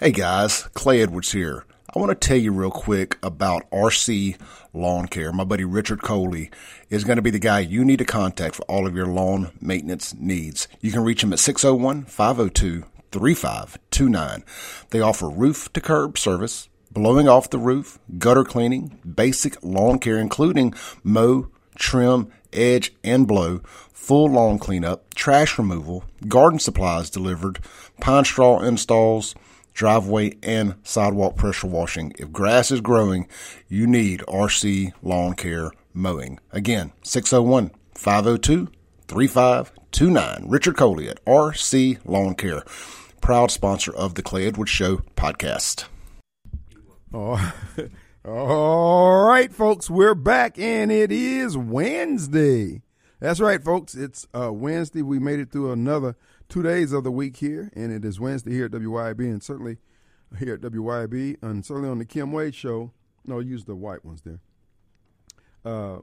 Hey guys, Clay Edwards here. I want to tell you real quick about RC Lawn Care. My buddy Richard Coley is going to be the guy you need to contact for all of your lawn maintenance needs. You can reach him at 601 502 3529. They offer roof to curb service, blowing off the roof, gutter cleaning, basic lawn care, including mow, trim, edge, and blow, full lawn cleanup, trash removal, garden supplies delivered, pine straw installs, driveway and sidewalk pressure washing. If grass is growing, you need RC Lawn Care Mowing. Again, 601 502 3529. Richard Coley at RC Lawn Care, proud sponsor of the Clay Edwards Show podcast. Oh, all right, folks, we're back, and it is Wednesday. That's right, folks. It's uh, Wednesday. We made it through another two days of the week here, and it is Wednesday here at WYB, and certainly here at WYB, and certainly on the Kim Wade Show. No, use the white ones there. Uh,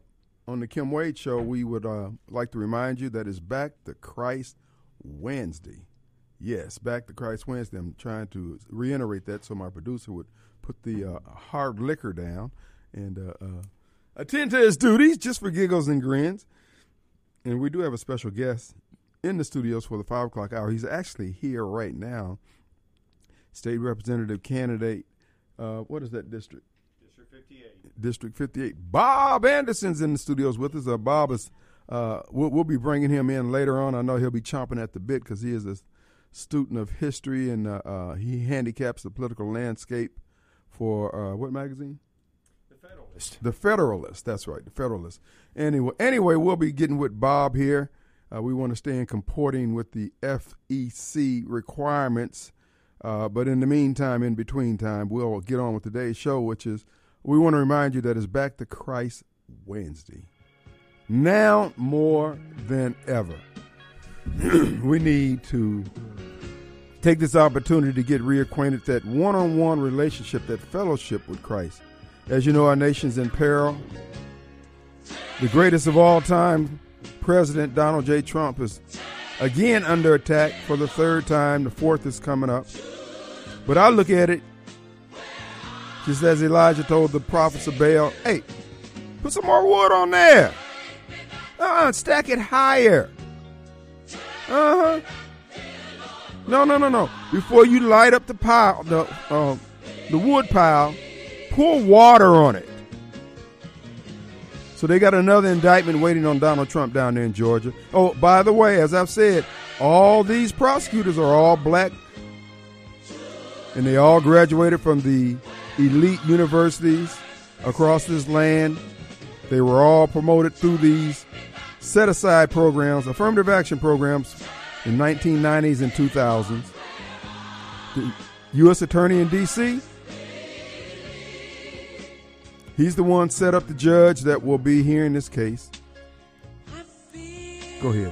on the Kim Wade Show, we would uh, like to remind you that it's Back to Christ Wednesday. Yes, Back to Christ Wednesday. I'm trying to reiterate that so my producer would put the uh, hard liquor down and uh, uh, attend to his duties just for giggles and grins. And we do have a special guest in the studios for the five o'clock hour. He's actually here right now. State Representative candidate. Uh, what is that district? District 58. District 58. Bob Anderson's in the studios with us. Uh, Bob is. Uh, we'll, we'll, be bringing him in later on. I know he'll be chomping at the bit because he is a student of history and uh, uh, he handicaps the political landscape for uh, what magazine? The Federalist. The Federalist. That's right, the Federalist. Anyway, anyway, we'll be getting with Bob here. Uh, we want to stay in comporting with the FEC requirements. Uh, but in the meantime, in between time, we'll get on with today's show, which is we want to remind you that it's Back to Christ Wednesday. Now more than ever, we need to take this opportunity to get reacquainted that one on one relationship, that fellowship with Christ. As you know, our nation's in peril. The greatest of all time, President Donald J. Trump, is again under attack for the third time. The fourth is coming up. But I look at it just as Elijah told the prophets of Baal, hey, put some more wood on there. Uh-uh, stack it higher. Uh-huh. No, no, no, no. Before you light up the pile, the uh, the wood pile, pour water on it. So they got another indictment waiting on Donald Trump down there in Georgia. Oh, by the way, as I've said, all these prosecutors are all black, and they all graduated from the elite universities across this land. They were all promoted through these set aside programs, affirmative action programs in 1990s and 2000s. The U.S. Attorney in D.C. He's the one set up the judge that will be hearing this case. Go ahead.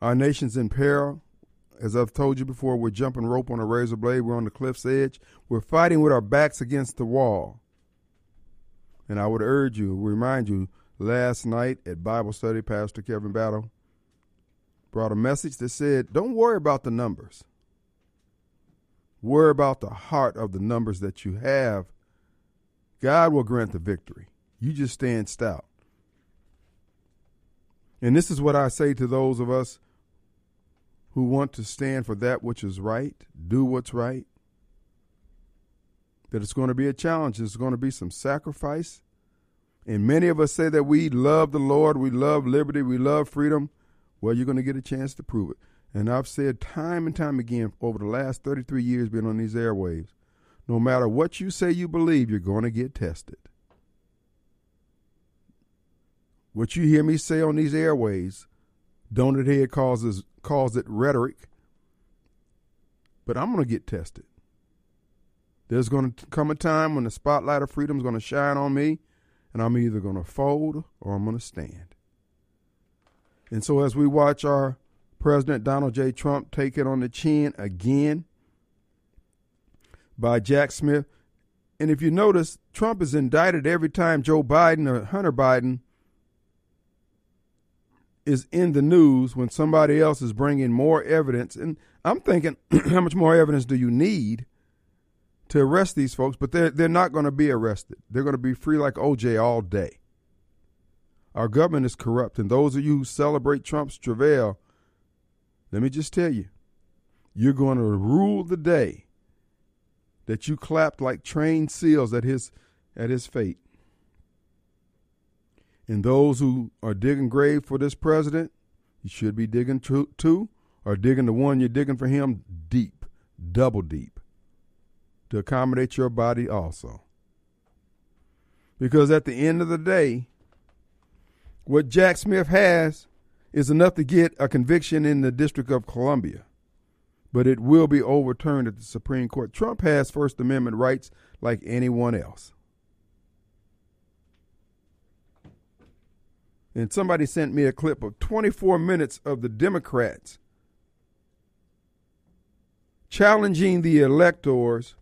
Our nation's in peril. as I've told you before, we're jumping rope on a razor blade. We're on the cliff's edge. We're fighting with our backs against the wall. And I would urge you, remind you, last night at Bible study, Pastor Kevin Battle brought a message that said, Don't worry about the numbers. Worry about the heart of the numbers that you have. God will grant the victory. You just stand stout. And this is what I say to those of us who want to stand for that which is right, do what's right. That it's going to be a challenge. There's going to be some sacrifice. And many of us say that we love the Lord, we love liberty, we love freedom. Well, you're going to get a chance to prove it. And I've said time and time again over the last 33 years being on these airwaves no matter what you say you believe, you're going to get tested. What you hear me say on these airways, don't it hear causes calls it rhetoric. But I'm going to get tested. There's going to come a time when the spotlight of freedom is going to shine on me, and I'm either going to fold or I'm going to stand. And so, as we watch our President Donald J. Trump take it on the chin again by Jack Smith, and if you notice, Trump is indicted every time Joe Biden or Hunter Biden is in the news when somebody else is bringing more evidence. And I'm thinking, how much more evidence do you need to arrest these folks? But they're, they're not going to be arrested. They're going to be free like OJ all day. Our government is corrupt. And those of you who celebrate Trump's travail, let me just tell you, you're going to rule the day that you clapped like trained seals at his at his fate. And those who are digging grave for this president, you should be digging too, or digging the one you're digging for him deep, double deep, to accommodate your body also. Because at the end of the day, what Jack Smith has is enough to get a conviction in the District of Columbia, but it will be overturned at the Supreme Court. Trump has First Amendment rights like anyone else. And somebody sent me a clip of 24 minutes of the Democrats challenging the electors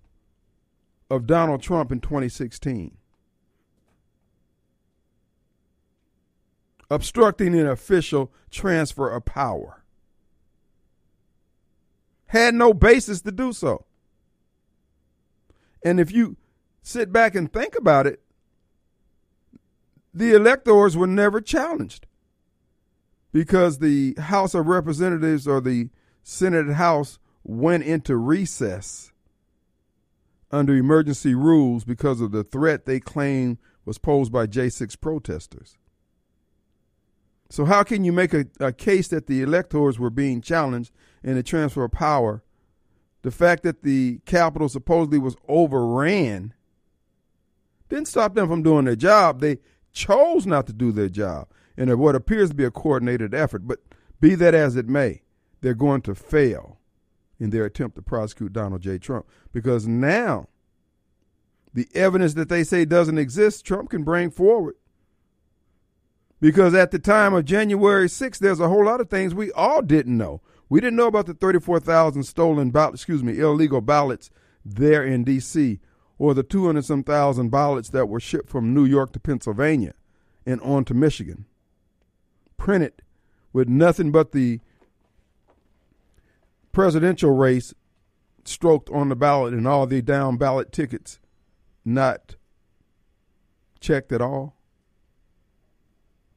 of Donald Trump in 2016. Obstructing an official transfer of power. Had no basis to do so. And if you sit back and think about it, the electors were never challenged because the House of Representatives or the Senate House went into recess under emergency rules because of the threat they claim was posed by J6 protesters. So, how can you make a, a case that the electors were being challenged in the transfer of power? The fact that the Capitol supposedly was overran didn't stop them from doing their job. They chose not to do their job in what appears to be a coordinated effort. But be that as it may, they're going to fail in their attempt to prosecute Donald J. Trump because now the evidence that they say doesn't exist, Trump can bring forward. Because at the time of January 6th, there's a whole lot of things we all didn't know. We didn't know about the 34,000 stolen ballots, excuse me, illegal ballots there in D.C or the 200 some thousand ballots that were shipped from New York to Pennsylvania and on to Michigan, printed with nothing but the presidential race stroked on the ballot and all the down ballot tickets not checked at all.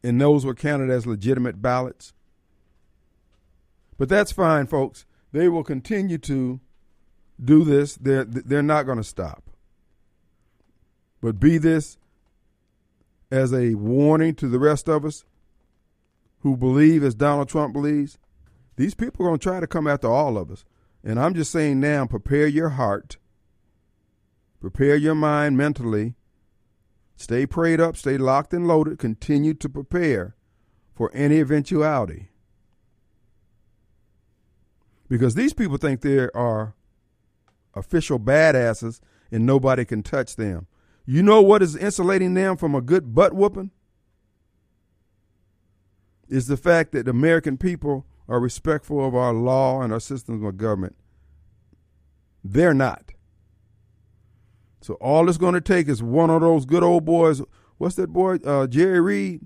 And those were counted as legitimate ballots. But that's fine, folks. They will continue to do this. They're, they're not going to stop. But be this as a warning to the rest of us who believe as Donald Trump believes. These people are going to try to come after all of us. And I'm just saying now, prepare your heart, prepare your mind mentally, stay prayed up, stay locked and loaded, continue to prepare for any eventuality. Because these people think they are official badasses and nobody can touch them. You know what is insulating them from a good butt whooping? Is the fact that American people are respectful of our law and our systems of government. They're not. So all it's going to take is one of those good old boys. What's that boy, uh, Jerry Reed,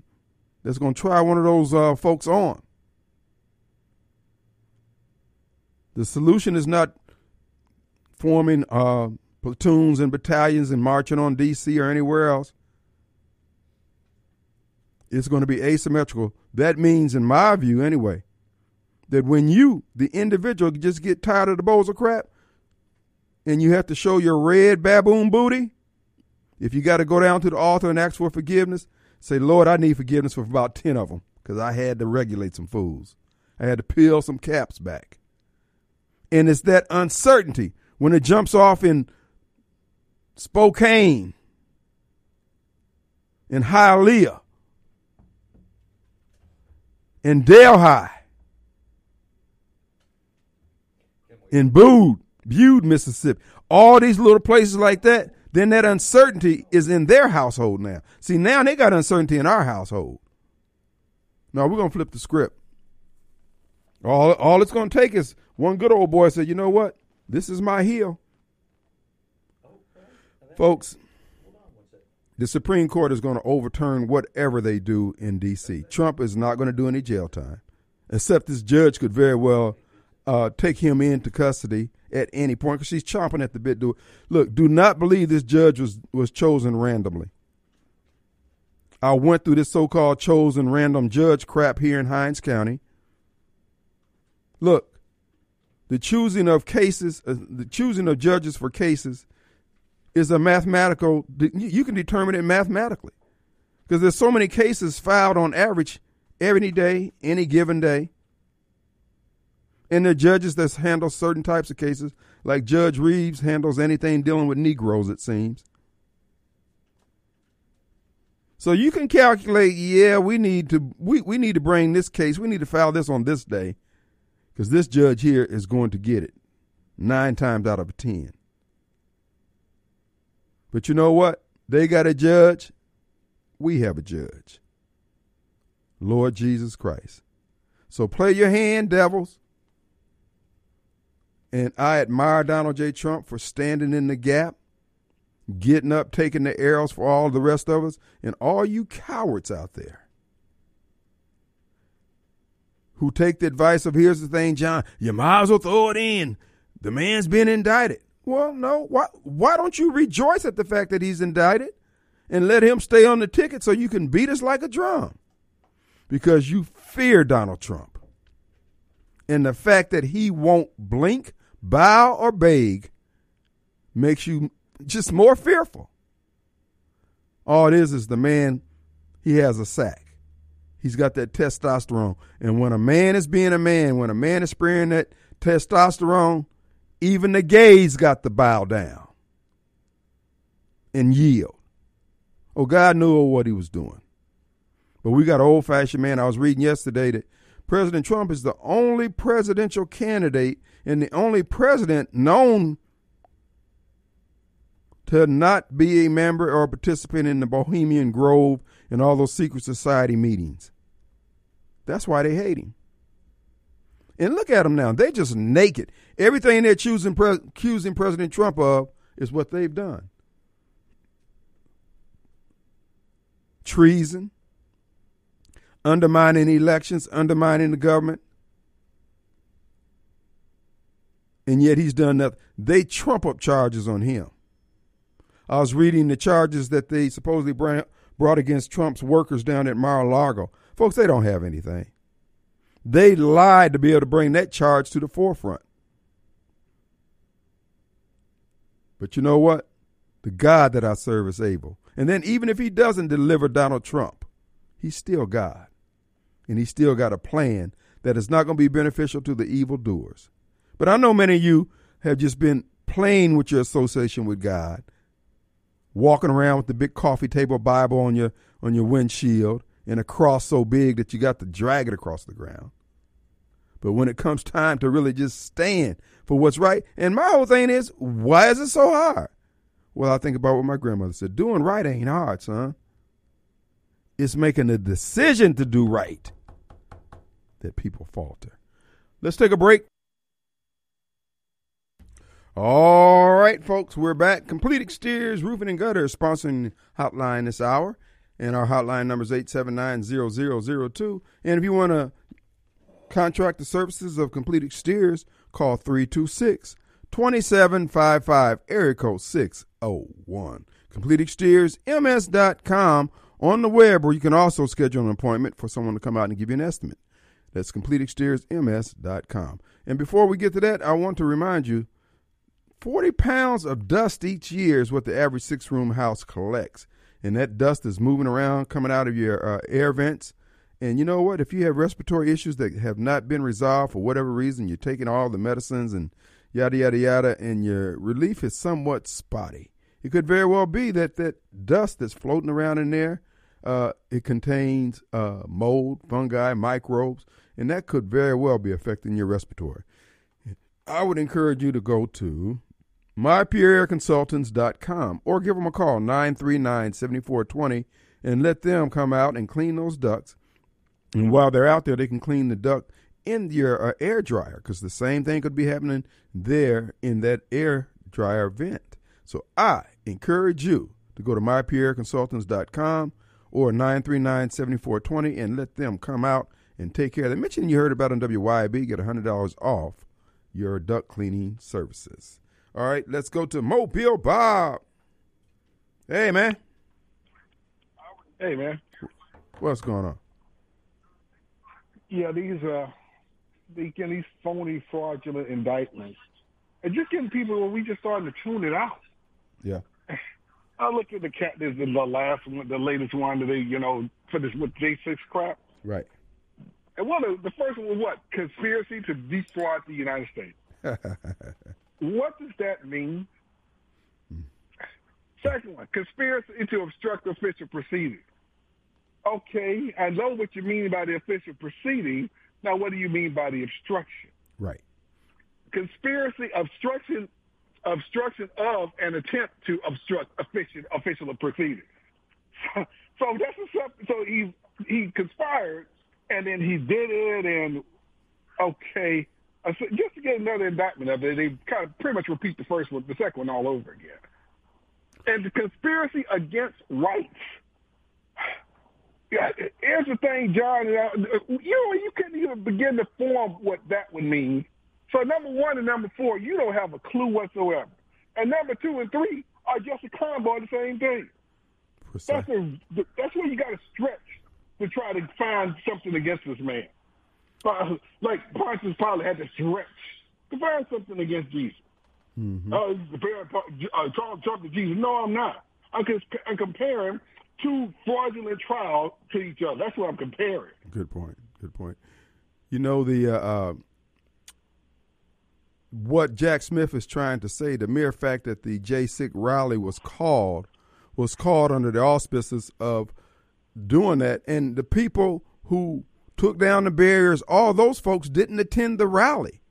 that's going to try one of those uh, folks on. The solution is not forming uh, platoons and battalions and marching on D.C. or anywhere else. It's going to be asymmetrical. That means, in my view anyway, that when you, the individual, just get tired of the bowls of crap and you have to show your red baboon booty, if you got to go down to the altar and ask for forgiveness, say, Lord, I need forgiveness for about 10 of them because I had to regulate some fools. I had to peel some caps back. And it's that uncertainty when it jumps off in Spokane, in Hialeah, in Delhi, in Bude, Bude, Mississippi, all these little places like that, then that uncertainty is in their household now. See, now they got uncertainty in our household. Now we're gonna flip the script. All all it's gonna take is one good old boy said, you know what? This is my heel. Folks, the Supreme Court is going to overturn whatever they do in D.C. Trump is not going to do any jail time, except this judge could very well uh, take him into custody at any point because she's chomping at the bit. Do look, do not believe this judge was was chosen randomly. I went through this so-called chosen random judge crap here in Hinds County. Look, the choosing of cases, uh, the choosing of judges for cases is a mathematical, you can determine it mathematically. Because there's so many cases filed on average every day, any given day. And are judges that handle certain types of cases, like Judge Reeves handles anything dealing with Negroes, it seems. So you can calculate, yeah, we need to we, we need to bring this case, we need to file this on this day, because this judge here is going to get it nine times out of ten. But you know what? They got a judge. We have a judge. Lord Jesus Christ. So play your hand, devils. And I admire Donald J. Trump for standing in the gap, getting up, taking the arrows for all the rest of us, and all you cowards out there who take the advice of here's the thing, John, you might as well throw it in. The man's been indicted. Well, no. Why why don't you rejoice at the fact that he's indicted and let him stay on the ticket so you can beat us like a drum? Because you fear Donald Trump. And the fact that he won't blink, bow, or beg makes you just more fearful. All it is is the man, he has a sack. He's got that testosterone. And when a man is being a man, when a man is spraying that testosterone, even the gays got to bow down and yield. Oh, God knew what he was doing. But we got an old fashioned man. I was reading yesterday that President Trump is the only presidential candidate and the only president known to not be a member or a participant in the Bohemian Grove and all those secret society meetings. That's why they hate him. And look at them now. They're just naked. Everything they're choosing, pre- accusing President Trump of is what they've done treason, undermining elections, undermining the government. And yet he's done nothing. They trump up charges on him. I was reading the charges that they supposedly brought against Trump's workers down at Mar a Lago. Folks, they don't have anything. They lied to be able to bring that charge to the forefront. But you know what? The God that I serve is able. And then even if he doesn't deliver Donald Trump, he's still God. And he's still got a plan that is not going to be beneficial to the evildoers. But I know many of you have just been playing with your association with God, walking around with the big coffee table Bible on your on your windshield and a cross so big that you got to drag it across the ground. But when it comes time to really just stand for what's right, and my whole thing is, why is it so hard? Well, I think about what my grandmother said doing right ain't hard, son. It's making a decision to do right that people falter. Let's take a break. All right, folks, we're back. Complete Exteriors Roofing and Gutter sponsoring Hotline this hour. And our hotline number is 879-0002. And if you want to contract the services of Complete Exteriors, call 326-2755, area code 601. CompleteExteriorsMS.com on the web, or you can also schedule an appointment for someone to come out and give you an estimate. That's CompleteExteriorsMS.com. And before we get to that, I want to remind you 40 pounds of dust each year is what the average six room house collects. And that dust is moving around, coming out of your uh, air vents. And you know what? If you have respiratory issues that have not been resolved for whatever reason, you're taking all the medicines and yada, yada, yada, and your relief is somewhat spotty. It could very well be that that dust that's floating around in there, uh, it contains uh, mold, fungi, microbes, and that could very well be affecting your respiratory. I would encourage you to go to mypureairconsultants.com or give them a call 939-7420 and let them come out and clean those ducts. And while they're out there, they can clean the duct in your uh, air dryer because the same thing could be happening there in that air dryer vent. So I encourage you to go to mypureairconsultants.com or 939-7420 and let them come out and take care of that. Mention you heard about on WYB, get $100 off your duct cleaning services. All right, let's go to Mobile Bob. Hey, man. Hey man, What's going on? Yeah, these uh, they get these phony, fraudulent indictments, and just getting people. Well, we just starting to tune it out. Yeah. I look at the cat. This is the last one, the latest one that they, you know, for this with J six crap. Right. And one of the first one was what? Conspiracy to defraud the United States. what does that mean? Second one, conspiracy to obstruct official proceedings. Okay, I know what you mean by the official proceeding. Now, what do you mean by the obstruction? Right. Conspiracy, obstruction, obstruction of an attempt to obstruct official official proceedings. So, so that's a, so he he conspired and then he did it and okay, uh, just to get another indictment of it, they kind of pretty much repeat the first one, the second one all over again. And the conspiracy against rights. Yeah, here's the thing, John. You know, you couldn't even begin to form what that would mean. So number one and number four, you don't have a clue whatsoever. And number two and three are just a combo of the same thing. That's a, that's where you got to stretch to try to find something against this man. Uh, like Pontius Pilate had to stretch to find something against Jesus. Uh, comparing uh, Trump, Trump to Jesus. No, I'm not. I'm, cons- I'm comparing two fraudulent trials to each other. That's what I'm comparing. Good point. Good point. You know the uh, uh, what Jack Smith is trying to say. The mere fact that the J six rally was called was called under the auspices of doing that, and the people who took down the barriers, all those folks didn't attend the rally.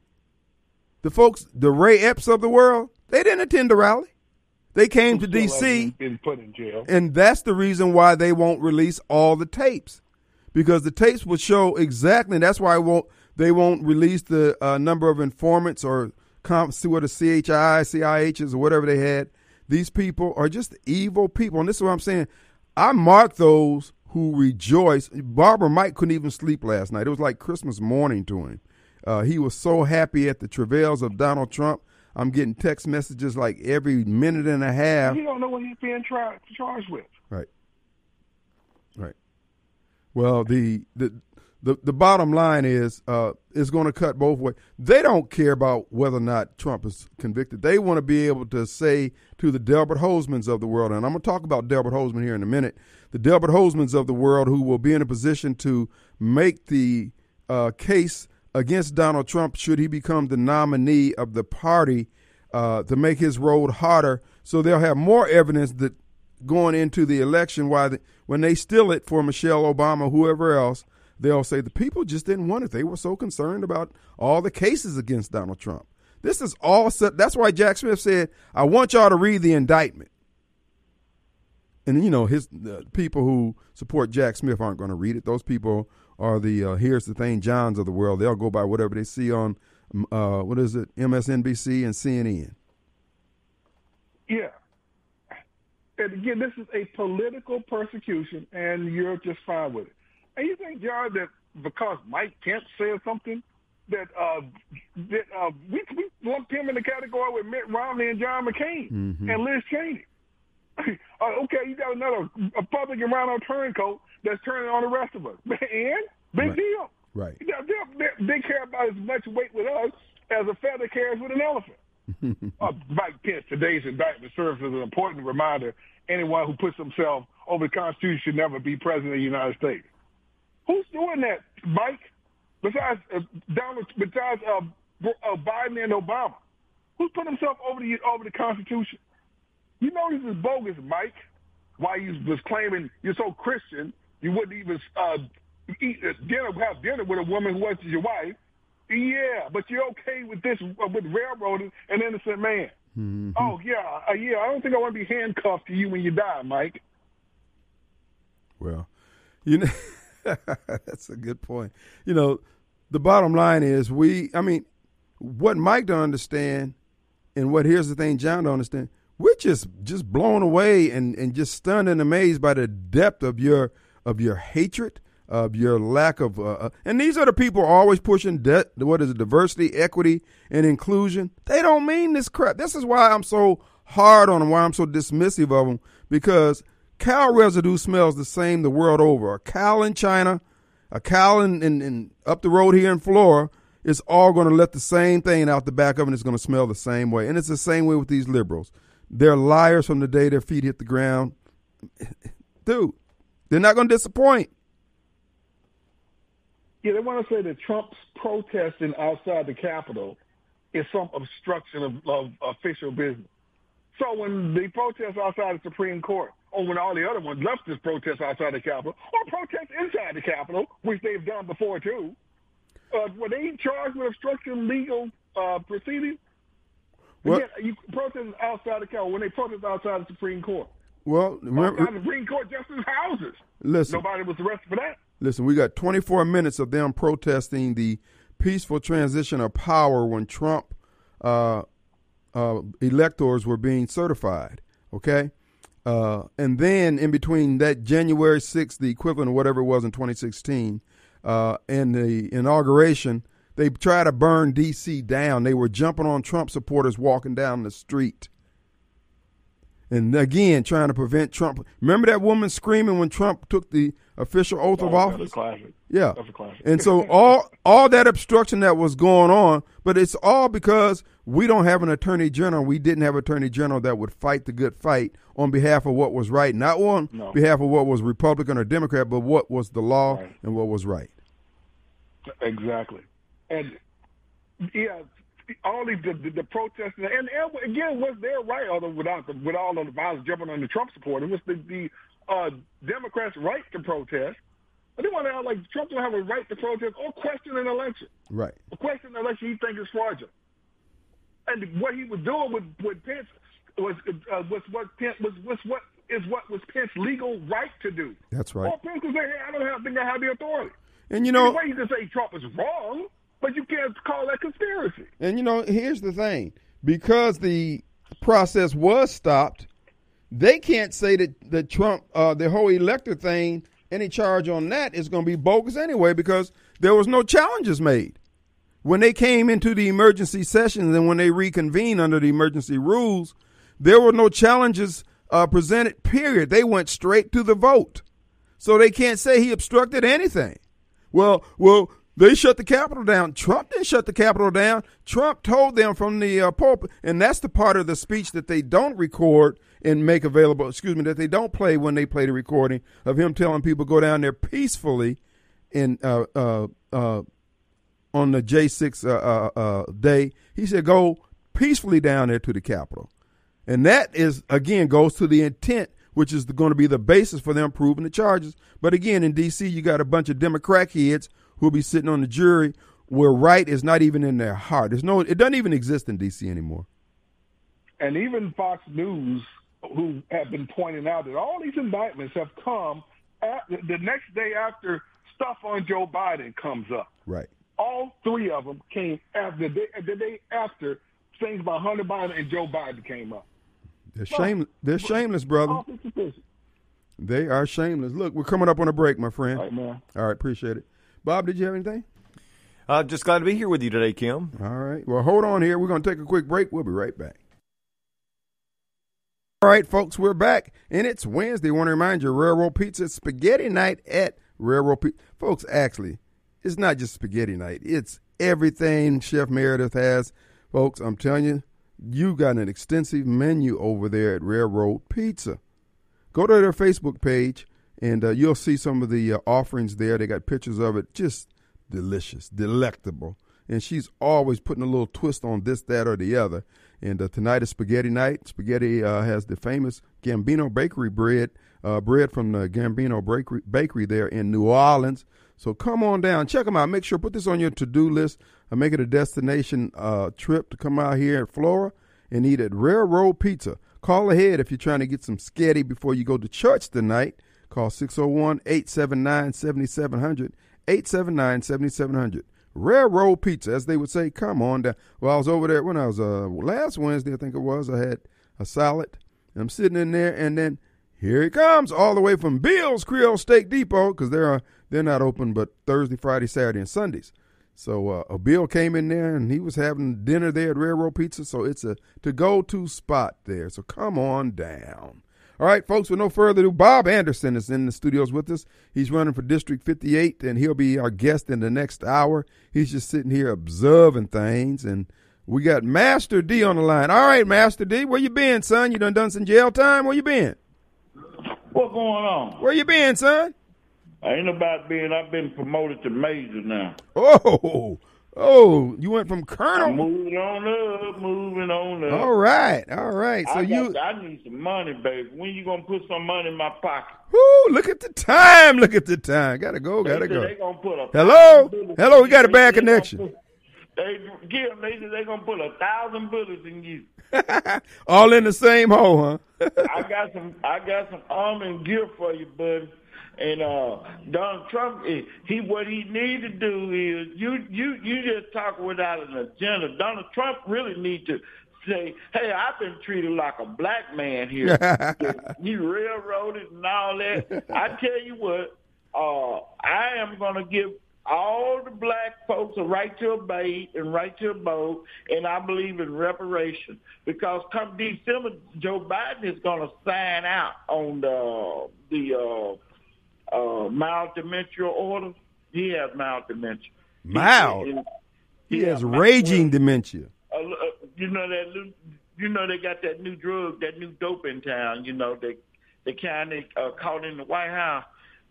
The folks, the Ray Epps of the world, they didn't attend the rally. They came to D.C. Been put in jail. and that's the reason why they won't release all the tapes because the tapes will show exactly. That's why won't they won't release the uh, number of informants or comp see what the CHI, CIHs or whatever they had. These people are just evil people, and this is what I'm saying. I mark those who rejoice. Barbara Mike couldn't even sleep last night. It was like Christmas morning to him. Uh, he was so happy at the travails of Donald Trump. I'm getting text messages like every minute and a half. You don't know what he's being tri- charged with. Right. Right. Well, the the the, the bottom line is uh, it's going to cut both ways. They don't care about whether or not Trump is convicted. They want to be able to say to the Delbert Hosemanns of the world, and I'm going to talk about Delbert Hosemann here in a minute. The Delbert Hosemanns of the world who will be in a position to make the uh, case against Donald Trump should he become the nominee of the party uh, to make his road harder. So they'll have more evidence that going into the election, why the, when they steal it for Michelle Obama, whoever else, they'll say the people just didn't want it. They were so concerned about all the cases against Donald Trump. This is all. That's why Jack Smith said, "I want y'all to read the indictment." And you know, his people who support Jack Smith aren't going to read it. Those people or the uh, here's the thing Johns of the world. They'll go by whatever they see on uh, what is it MSNBC and CNN. Yeah. And again, this is a political persecution, and you're just fine with it. And you think, John, that because Mike Pence said something, that uh, that uh, we we lumped him in the category with Mitt Romney and John McCain Mhm. and Liz Cheney. uh, okay, you got another Republican Ronald Turncoat that's turning on the rest of us, and big Right. deal. Right. They, they, they care about as much weight with us as a feather cares with an elephant. uh, Mike Pence, today's indictment serves as an important reminder anyone who puts himself over the Constitution should never be president of the United States. Who's doing that, Mike? Besides uh, Donald, besides uh, uh, Biden and Obama, who's put himself over the over the Constitution? You know this is bogus, Mike. Why you was claiming you're so Christian, you wouldn't even uh, eat uh, dinner, have dinner with a woman who wasn't your wife. Yeah, but you're okay with this uh, with railroading an innocent man. Mhm. Oh yeah, uh, yeah. I don't think I want to be handcuffed to you when you die, Mike. Well, you know, that's a good point. You know, the bottom line is we. I mean, what Mike don't understand, and what here's the thing, John don't understand. We're just just blown away and and just stunned and amazed by the depth of your of your hatred, of your lack of. Uh, uh, and these are the people always pushing debt. what is it, diversity, equity, and inclusion. They don't mean this crap. This is why I'm so hard on them. Why I'm so dismissive of them because cow residue smells the same the world over. A cow in China, a cow in, in, in up the road here in Florida, it's all going to let the same thing out the back of it. and It's going to smell the same way, and it's the same way with these liberals. They're liars from the day their feet hit the ground. Dude, they're not going to disappoint. Yeah, they want to say that Trump's protesting outside the Capitol is some obstruction of, of official business. So when they protest outside the Supreme Court, or when all the other ones left this protest outside the Capitol, or protest inside the Capitol, which they've done before too, uh, were they charged with obstructing legal uh, proceedings? Well- Again, you protest outside the Capitol when they protest outside the Supreme Court. Well, remember, the Supreme Court justice houses. listen. Nobody was arrested for that. Listen, we got 24 minutes of them protesting the peaceful transition of power when Trump uh, uh, electors were being certified. Okay, uh, and then in between that January 6th, the equivalent of whatever it was in 2016, uh, and the inauguration, they tried to burn D.C. down. They were jumping on Trump supporters walking down the street. And again, trying to prevent Trump. Remember that woman screaming when Trump took the official oath of Oh, a office? classic. Yeah. That's a classic. And so all all that obstruction that was going on, but it's all because we don't have an attorney general. We didn't have attorney general that would fight the good fight on behalf of what was right, not on No. behalf of what was Republican or Democrat, but what was the law Right. and what was right. Exactly. And yeah, all these the, the, the protesting and, and again was their right, although without the, with all of the violence jumping on the Trump support it was the, the uh, Democrats' right to protest. But they want to act like Trump don't have a right to protest or question an election. Right. A question an election he thinks is fraudulent. And what he was doing with, with Pence was uh, was what Pence was, was what is what was Pence's legal right to do. That's right. Or Pence could say, hey, I don't have, think I have the authority. And you know, Anyway, you can say Trump is wrong, but you can't call that conspiracy. And you know, here's the thing: because the process was stopped, they can't say that the Trump, uh, the whole elector thing, any charge on that is going to be bogus anyway, because there was no challenges made when they came into the emergency sessions and when they reconvened under the emergency rules. There were no challenges uh, presented. Period. They went straight to the vote, so they can't say he obstructed anything. Well, well, they shut the Capitol down. Trump didn't shut the Capitol down. Trump told them from the uh, pulpit, and that's the part of the speech that they don't record and make available. Excuse me, that they don't play when they play the recording of him telling people go down there peacefully, in uh, uh, uh, on the J six uh, uh, uh, day. He said go peacefully down there to the Capitol, and that is again goes to the intent which is going to be the basis for them proving the charges. But again, in D.C., you got a bunch of Democrat kids who'll be sitting on the jury where right is not even in their heart. There's no, it doesn't even exist in D.C. anymore. And even Fox News, who have been pointing out that all these indictments have come at, the next day after stuff on Joe Biden comes up. Right. All three of them came after the day, the day after things about Hunter Biden and Joe Biden came up. They're shame. They're shameless, brother. All this sufficient. They are shameless. Look, we're coming up on a break, my friend. All right, man. All right, appreciate it. Bob, did you have anything? Uh, just glad to be here with you today, Kim. All right. Well, hold on here. We're going to take a quick break. We'll be right back. All right, folks, we're back, and it's Wednesday. I want to remind you, Railroad Pizza Spaghetti Night at Railroad Pizza. Folks, actually, it's not just spaghetti night. It's everything Chef Meredith has. Folks, I'm telling you, you got an extensive menu over there at Railroad Pizza. Go to their Facebook page, and uh, you'll see some of the uh, offerings there. They got pictures of it. Just delicious, delectable. And she's always putting a little twist on this, that, or the other. And uh, tonight is spaghetti night. Spaghetti uh, has the famous Gambino Bakery bread, uh, bread from the Gambino Bakery, Bakery there in New Orleans. So come on down, check them out. Make sure put this on your to-do list. Uh, make it a destination uh, trip to come out here at Flora and eat at Railroad Pizza. Call ahead if you're trying to get some sketty before you go to church tonight. Call 601-879-7700, 879-7700. Railroad Pizza, as they would say, come on down. Well, I was over there when I was, uh, last Wednesday, I think it was, I had a salad. I'm sitting in there, and then here he comes, all the way from Bill's Creole Steak Depot, because they're, uh, they're not open but Thursday, Friday, Saturday, and Sundays. So uh, a Bill came in there and he was having dinner there at Railroad Pizza. So it's a to go to spot there. So come on down. All right, folks, with no further ado, Bob Anderson is in the studios with us. He's running for District 58 and he'll be our guest in the next hour. He's just sitting here observing things. And we got Master D on the line. All right, Master D, where you been, son? You done done some jail time? Where you been? What going on? Where you been, son? I ain't about being. I've been promoted to major now. Oh, oh, you went from colonel. moving on up, moving on up. All right, all right. So I, you, got, I need some money, baby. When you gonna put some money in my pocket? whoo, look at the time. Look at the time. Gotta go, gotta go. They gonna put a Hello? Hello, we got a bad connection. put- They give they said they gonna put a thousand bullets in you. All in the same hole, huh? I got some I got some almond gear for you, buddy. And uh Donald Trump eh, he what he need to do is you you you just talk without an agenda. Donald Trump really need to say, Hey, I've been treated like a black man here. you railroaded and all that. I tell you what, uh I am gonna give all the black folks a right to a bait and right to a vote, and I believe in reparation because come December, Joe Biden is going to sign out on the the uh, uh, mild dementia order. He has mild dementia. Mild? He has raging dementia. Uh, you know that you know they got that new drug, that new dope in town. You know they they kind of uh, caught in the White House.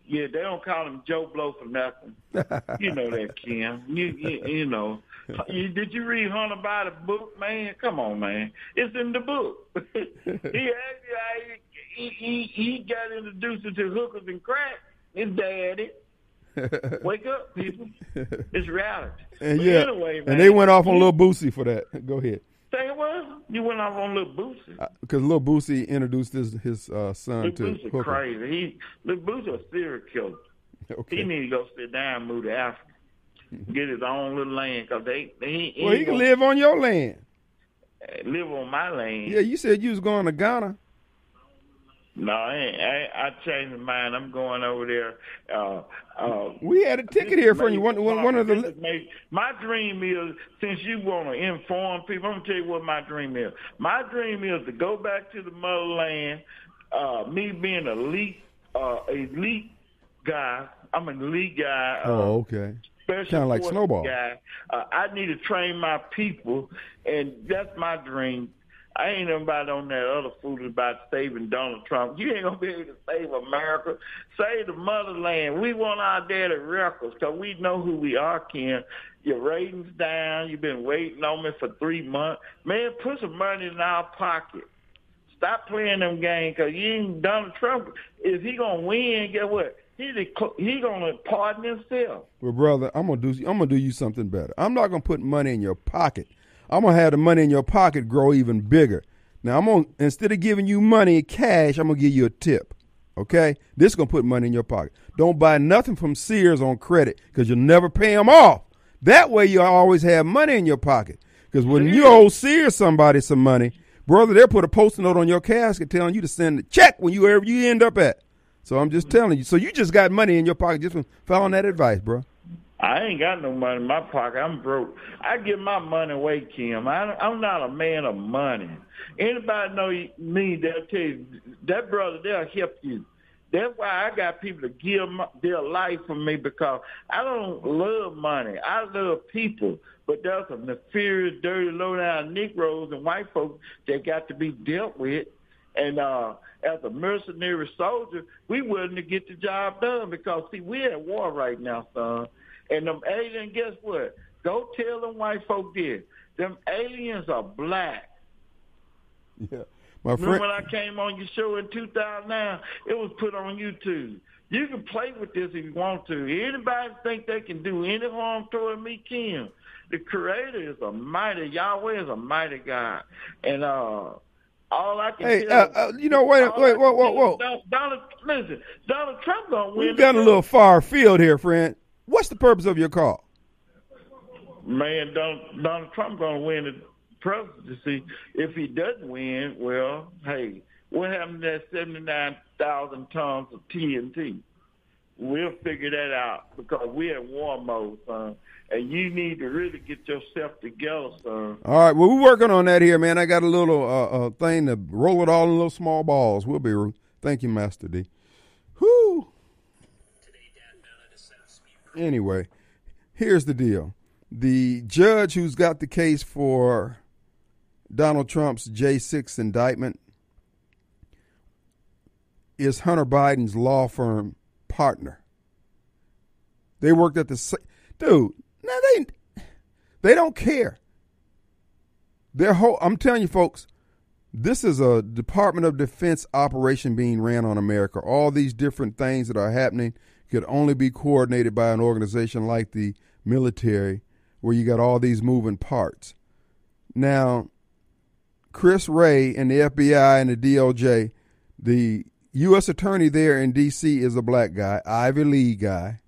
Yeah, they don't call him Joe Blow for nothing. you know that, Kim. You you, you know. You, did you read Hunter Biden's book, man? Come on, man. It's in the book. he actually he, he he got introduced to hookers and crack. His daddy. Wake up, people. It's reality. And But yeah, anyway, man, and they went off on Lil Boosie for that. Go ahead. Say what? You went off on Lil Boosie. Because Lil Boosie introduced his his uh, son Lil to Boosie hooker. crazy. He Lil Boosie a serial killer. He Okay. need to go sit down, and move to Africa, get his own little land, cause they, they he, Well, he can live on your land. live on my land. Yeah, you said you was going to Ghana. No, I, I I changed my mind. I'm going over there. Uh, uh, We had a ticket here for you. One, one, one of the. made- My dream is, since you want to inform people, I'm gonna tell you what my dream is. My dream is to go back to the motherland. Uh, me being elite, uh, elite guy. I'm an elite guy. Uh, Oh, okay. special Kinda like Snowball. Guy. Uh, I need to train my people, and that's my dream. I ain't about on that other fool about saving Donald Trump. You ain't gonna be able to save America, save the motherland. We want our daddy records because we know who we are, Ken. Your ratings down. You've been waiting on me for three months. Man, put some money in our pocket. Stop playing them games because you ain't Donald Trump. If he gonna win, Get what? He's he gonna pardon himself. Well, brother, I'm gonna do. I'm gonna do you something better. I'm not gonna put money in your pocket. I'm gonna have the money in your pocket grow even bigger. Now I'm gonna instead of giving you money cash, I'm gonna give you a tip. Okay, this is gonna put money in your pocket. Don't buy nothing from Sears on credit because you'll never pay them off. That way, you always have money in your pocket. Because when you owe Sears somebody some money, brother, they'll put a post note on your casket telling you to send a check when you wherever you end up at. So I'm just telling you. So you just got money in your pocket just from following that advice, bro. I ain't got no money in my pocket. I'm broke. I give my money away, Kim. I, I'm not a man of money. Anybody know me, they'll tell you, that brother, they'll help you. That's why I got people to give my, their life for me because I don't love money. I love people. But there's some nefarious, dirty, low-down Negroes and white folks that got to be dealt with. And uh, as a mercenary soldier, we willing to get the job done because, see, we're at war right now, son. And them aliens, guess what? Go tell them white folk this. Them aliens are black. Yeah. My Remember friend, when I came on your show in 2009? It was put on YouTube. You can play with this if you want to. Anybody think they can do any harm toward me, Kim? The Creator is a mighty, Yahweh is a mighty God. And uh, all I can hey, uh, uh, you know, wait, wait, whoa, whoa, whoa. Donald, Donald, listen, Donald Trump gonna win. We've the got a little far field here, friend. What's the purpose of your call? Man, Donald, Donald Trump gonna win the presidency. If he doesn't win, well, hey, what happened to that seventy nine thousand tons of TNT? We'll figure that out because we're in war mode, son. And you need to really get yourself together, son. All right, well, we're working on that here, man. I got a little uh, uh, thing to roll it all in little small balls. We'll be. Thank you, Master D. Whoo. Anyway, here's the deal: the judge who's got the case for Donald Trump's J6 indictment is Hunter Biden's law firm partner. They worked at the sa- dude. Now they they don't care. Their whole I'm telling you folks, this is a Department of Defense operation being ran on America. All these different things that are happening could only be coordinated by an organization like the military where you got all these moving parts. Now, Chris Wray and the FBI and the DOJ, the U.S. attorney there in D.C. is a black guy, Ivy League guy.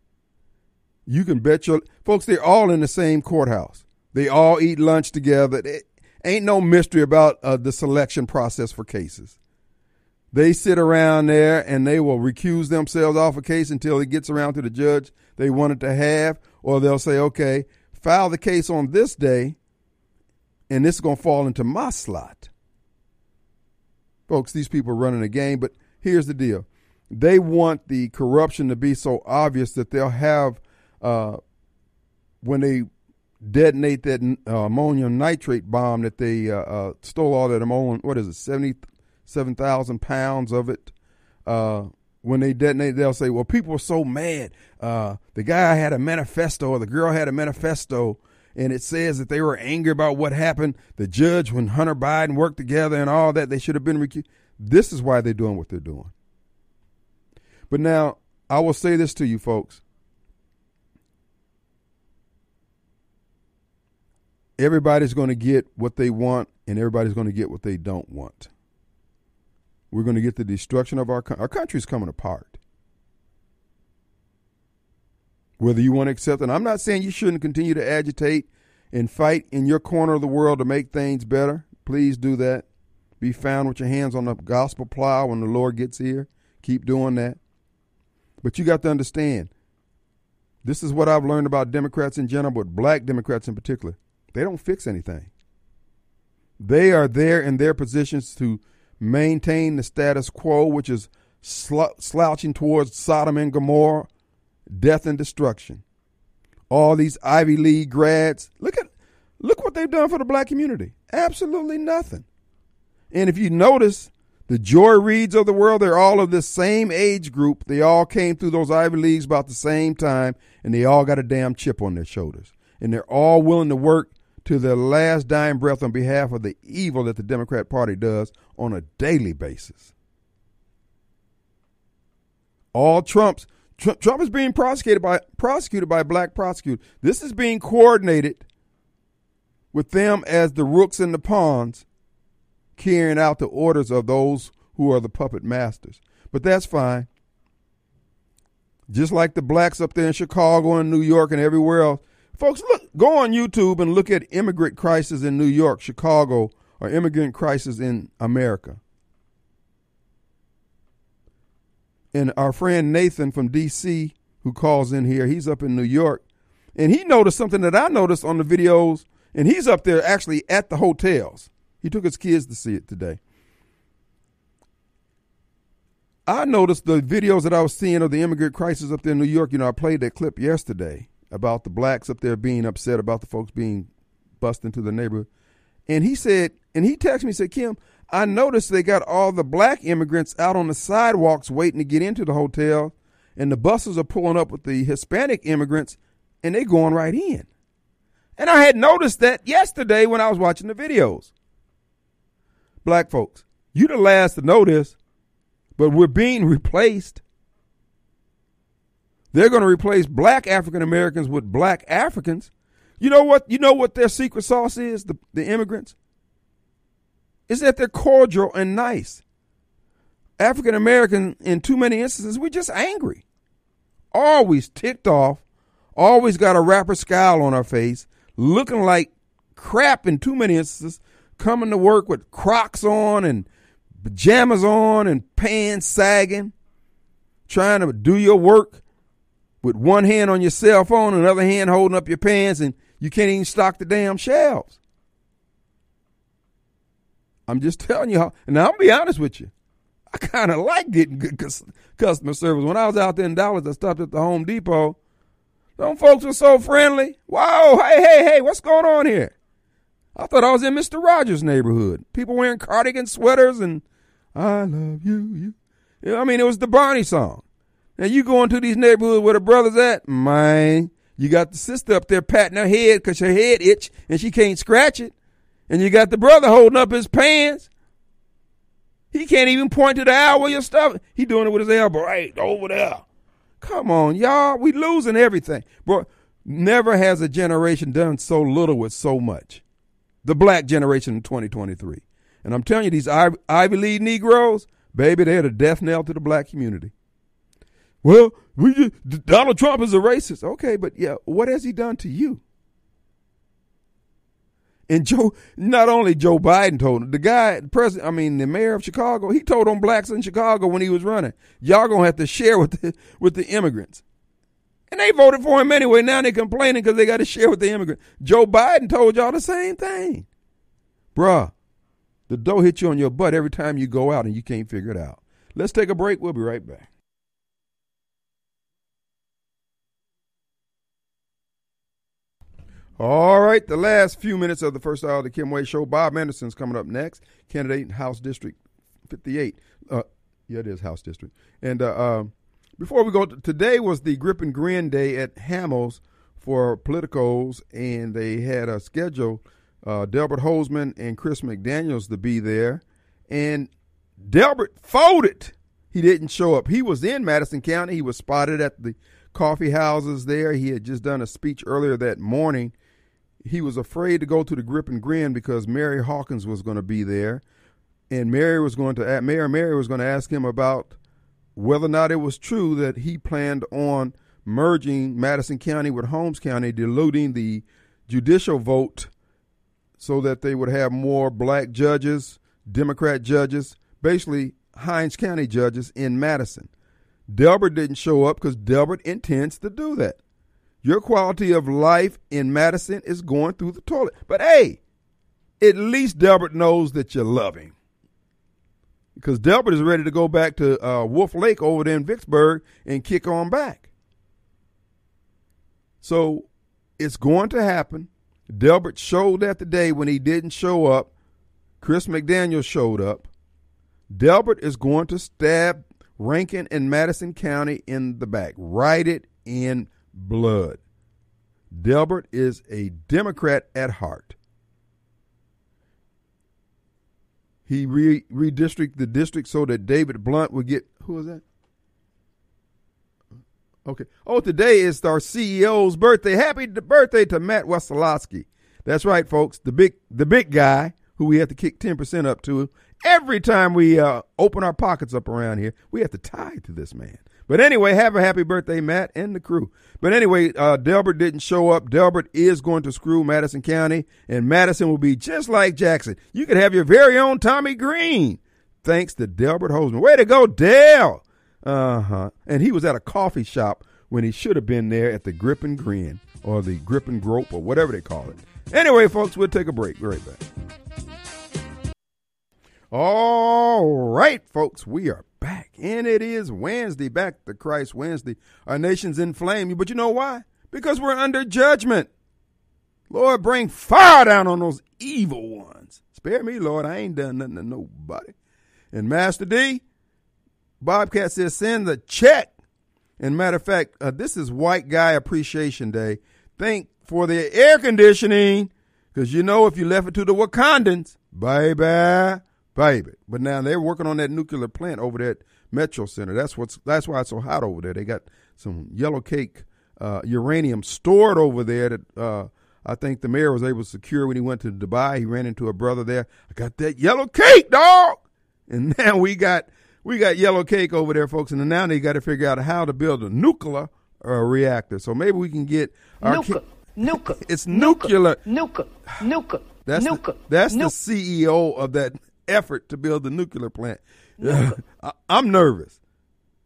You can bet your folks, they're all in the same courthouse. They all eat lunch together. It ain't no mystery about uh, the selection process for cases. They sit around there and they will recuse themselves off a case until it gets around to the judge they wanted to have, or they'll say, okay, file the case on this day, and this is going to fall into my slot. Folks, these people are running a game, but here's the deal. They want the corruption to be so obvious that they'll have, uh, when they detonate that uh, ammonium nitrate bomb that they uh, uh, stole all that ammonium, what is it, 77,000 pounds of it. Uh, when they detonate, they'll say, well, people are so mad. Uh, the guy had a manifesto or the girl had a manifesto and it says that they were angry about what happened. The judge, when Hunter Biden worked together and all that, they should have been. This is why they're doing what they're doing. But now, I will say this to you, folks. Everybody's going to get what they want, and everybody's going to get what they don't want. We're going to get the destruction of our country. Our country's coming apart. Whether you want to accept it, I'm not saying you shouldn't continue to agitate and fight in your corner of the world to make things better. Please do that. Be found with your hands on the gospel plow when the Lord gets here. Keep doing that. But you got to understand this is what I've learned about Democrats in general, but black Democrats in particular. They don't fix anything. They are there in their positions to maintain the status quo, which is slou- slouching towards Sodom and Gomorrah, death and destruction. All these Ivy League grads, look at look what they've done for the black community. Absolutely nothing. And if you notice, the Joy Reids of the world, they're all of the same age group. They all came through those Ivy Leagues about the same time, and they all got a damn chip on their shoulders. And they're all willing to work to their last dying breath on behalf of the evil that the Democrat Party does on a daily basis. All Trump's Trump, Trump is being prosecuted by prosecuted by black prosecutors. This is being coordinated with them as the rooks and the pawns, carrying out the orders of those who are the puppet masters. But that's fine. Just like the blacks up there in Chicago and New York and everywhere else. Folks, look, go on YouTube and look at immigrant crisis in New York, Chicago, or immigrant crisis in America. And our friend Nathan from DC, who calls in here, he's up in New York, and he noticed something that I noticed on the videos, and he's up there actually at the hotels. He took his kids to see it today. I noticed the videos that I was seeing of the immigrant crisis up there in New York. You know, I played that clip yesterday about the blacks up there being upset about the folks being bust into the neighborhood. And he said, and he texted me, said, Kim, I noticed they got all the black immigrants out on the sidewalks waiting to get into the hotel, and the buses are pulling up with the Hispanic immigrants, and they going right in. And I had noticed that yesterday when I was watching the videos. Black folks, you the last to know this, but we're being replaced. They're going to replace black African Americans with black Africans. You know what? You know what their secret sauce is, the, the immigrants? Is that they're cordial and nice. African American, in too many instances, we're just angry. Always ticked off, always got a rapper scowl on our face, looking like crap in too many instances, coming to work with Crocs on and pajamas on and pants sagging, trying to do your work with one hand on your cell phone and another hand holding up your pants, and you can't even stock the damn shelves. I'm just telling you how. And I'll be honest with you. I kind of like getting good customer service. When I was out there in Dallas, I stopped at the Home Depot. Them folks were so friendly. Wow, hey, hey, hey, what's going on here? I thought I was in Mr. Rogers' neighborhood. People wearing cardigan sweaters and I love you. you. I mean, it was the Barney song. Now you going to these neighborhoods where the brothers at, man. You got the sister up there patting her head because her head itch and she can't scratch it. And you got the brother holding up his pants. He can't even point to the aisle where your stuff. He doing it with his elbow right over there. Come on, y'all. We losing everything. Bro, never has a generation done so little with so much. The black generation in 2023. And I'm telling you, these Ivy League Negroes, baby, they're the death knell to the black community. Well, we just, Donald Trump is a racist. Okay, but yeah, what has he done to you? And Joe, not only Joe Biden told him, the guy, the president, I mean, the mayor of Chicago, he told on blacks in Chicago when he was running, y'all gonna have to share with the, with the immigrants. And they voted for him anyway. Now they're complaining because they got to share with the immigrants. Joe Biden told y'all the same thing. Bruh, the dough hits you on your butt every time you go out and you can't figure it out. Let's take a break. We'll be right back. All right, the last few minutes of the first hour of the Kim Wade Show. Bob Anderson's coming up next, candidate in House District 58. Uh, yeah, it is House District. And uh, uh, before we go, today was the Grip and Grin Day at Hamels for politicos, and they had a schedule uh, Delbert Hosemann and Chris McDaniels to be there. And Delbert folded. He didn't show up. He was in Madison County. He was spotted at the coffee houses there. He had just done a speech earlier that morning he was afraid to go to the grip and grin because Mary Hawkins was going to be there, and Mary was going to Mayor Mary was going to ask him about whether or not it was true that he planned on merging Madison County with Holmes County, diluting the judicial vote so that they would have more black judges, Democrat judges, basically Hinds County judges in Madison. Delbert didn't show up because Delbert intends to do that. Your quality of life in Madison is going through the toilet. But hey, at least Delbert knows that you love him. Because Delbert is ready to go back to uh, Wolf Lake over there in Vicksburg and kick on back. So it's going to happen. Delbert showed that the day when he didn't show up. Chris McDaniel showed up. Delbert is going to stab Rankin and Madison County in the back. Write it in blood. Delbert is a Democrat at heart. He re- redistricted the district so that David Blount would get who was that? Okay. Oh, today is our CEO's birthday. Happy birthday to Matt Wesolowski. That's right, folks. The big the big guy who we have to kick ten percent up to Every time we uh, open our pockets up around here, we have to tie to this man. But anyway, have a happy birthday, Matt, and the crew. But anyway, uh, Delbert didn't show up. Delbert is going to screw Madison County, and Madison will be just like Jackson. You could have your very own Tommy Green, thanks to Delbert Hosemann. Way to go, Dale! Uh huh. And he was at a coffee shop when he should have been there at the Grip and Grin or the Grip and Grope or whatever they call it. Anyway, folks, we'll take a break. Be right back. All right, folks, we are back. And it is Wednesday, back to Christ Wednesday. Our nation's in flame. But you know why? Because we're under judgment. Lord, bring fire down on those evil ones. Spare me, Lord. I ain't done nothing to nobody. And Master D, Bobcat says, send the check. And matter of fact, uh, this is White Guy Appreciation Day. Thank for the air conditioning, because you know if you left it to the Wakandans, baby, baby. But now they're working on that nuclear plant over there at Metro Center. That's what's that's why it's so hot over there. They got some yellow cake uh, uranium stored over there that uh, I think the mayor was able to secure when he went to Dubai. He ran into a brother there. I got that yellow cake, dog. And now we got we got yellow cake over there, folks. And now they got to figure out how to build a nuclear uh, reactor. So maybe we can get our Nuka, ki- nuka. It's nuclear. Nuka, nuka, That's nuka. the, that's the. CEO of that effort to build the nuclear plant. I, I'm nervous.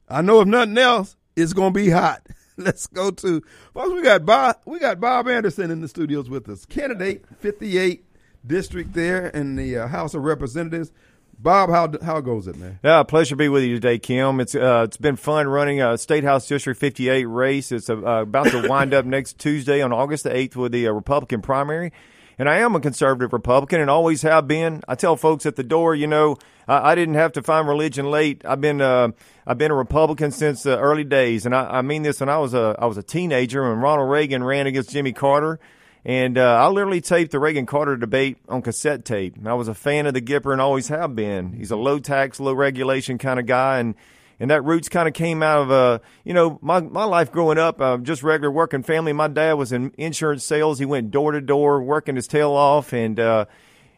I know if nothing else, it's gonna be hot. Let's go to folks. We got Bob. We got Bob Anderson in the studios with us, candidate 58 district there in the uh, House of Representatives. Bob, how how goes it, man? Yeah, pleasure to be with you today, Kim. It's uh, it's been fun running a State House District 58 race. It's uh, about to wind up next Tuesday on August the 8th with the uh, Republican primary. And I am a conservative Republican and always have been. I tell folks at the door, you know, I, I didn't have to find religion late. I've been uh, I've been a Republican since the early days, and I, I mean this when I was a I was a teenager when Ronald Reagan ran against Jimmy Carter. And uh, I literally taped the Reagan Carter debate on cassette tape. And I was a fan of the Gipper and always have been. He's a low tax, low regulation kind of guy, and and that roots kind of came out of uh, you know my my life growing up, uh, just regular working family. My dad was in insurance sales. He went door to door, working his tail off, and uh,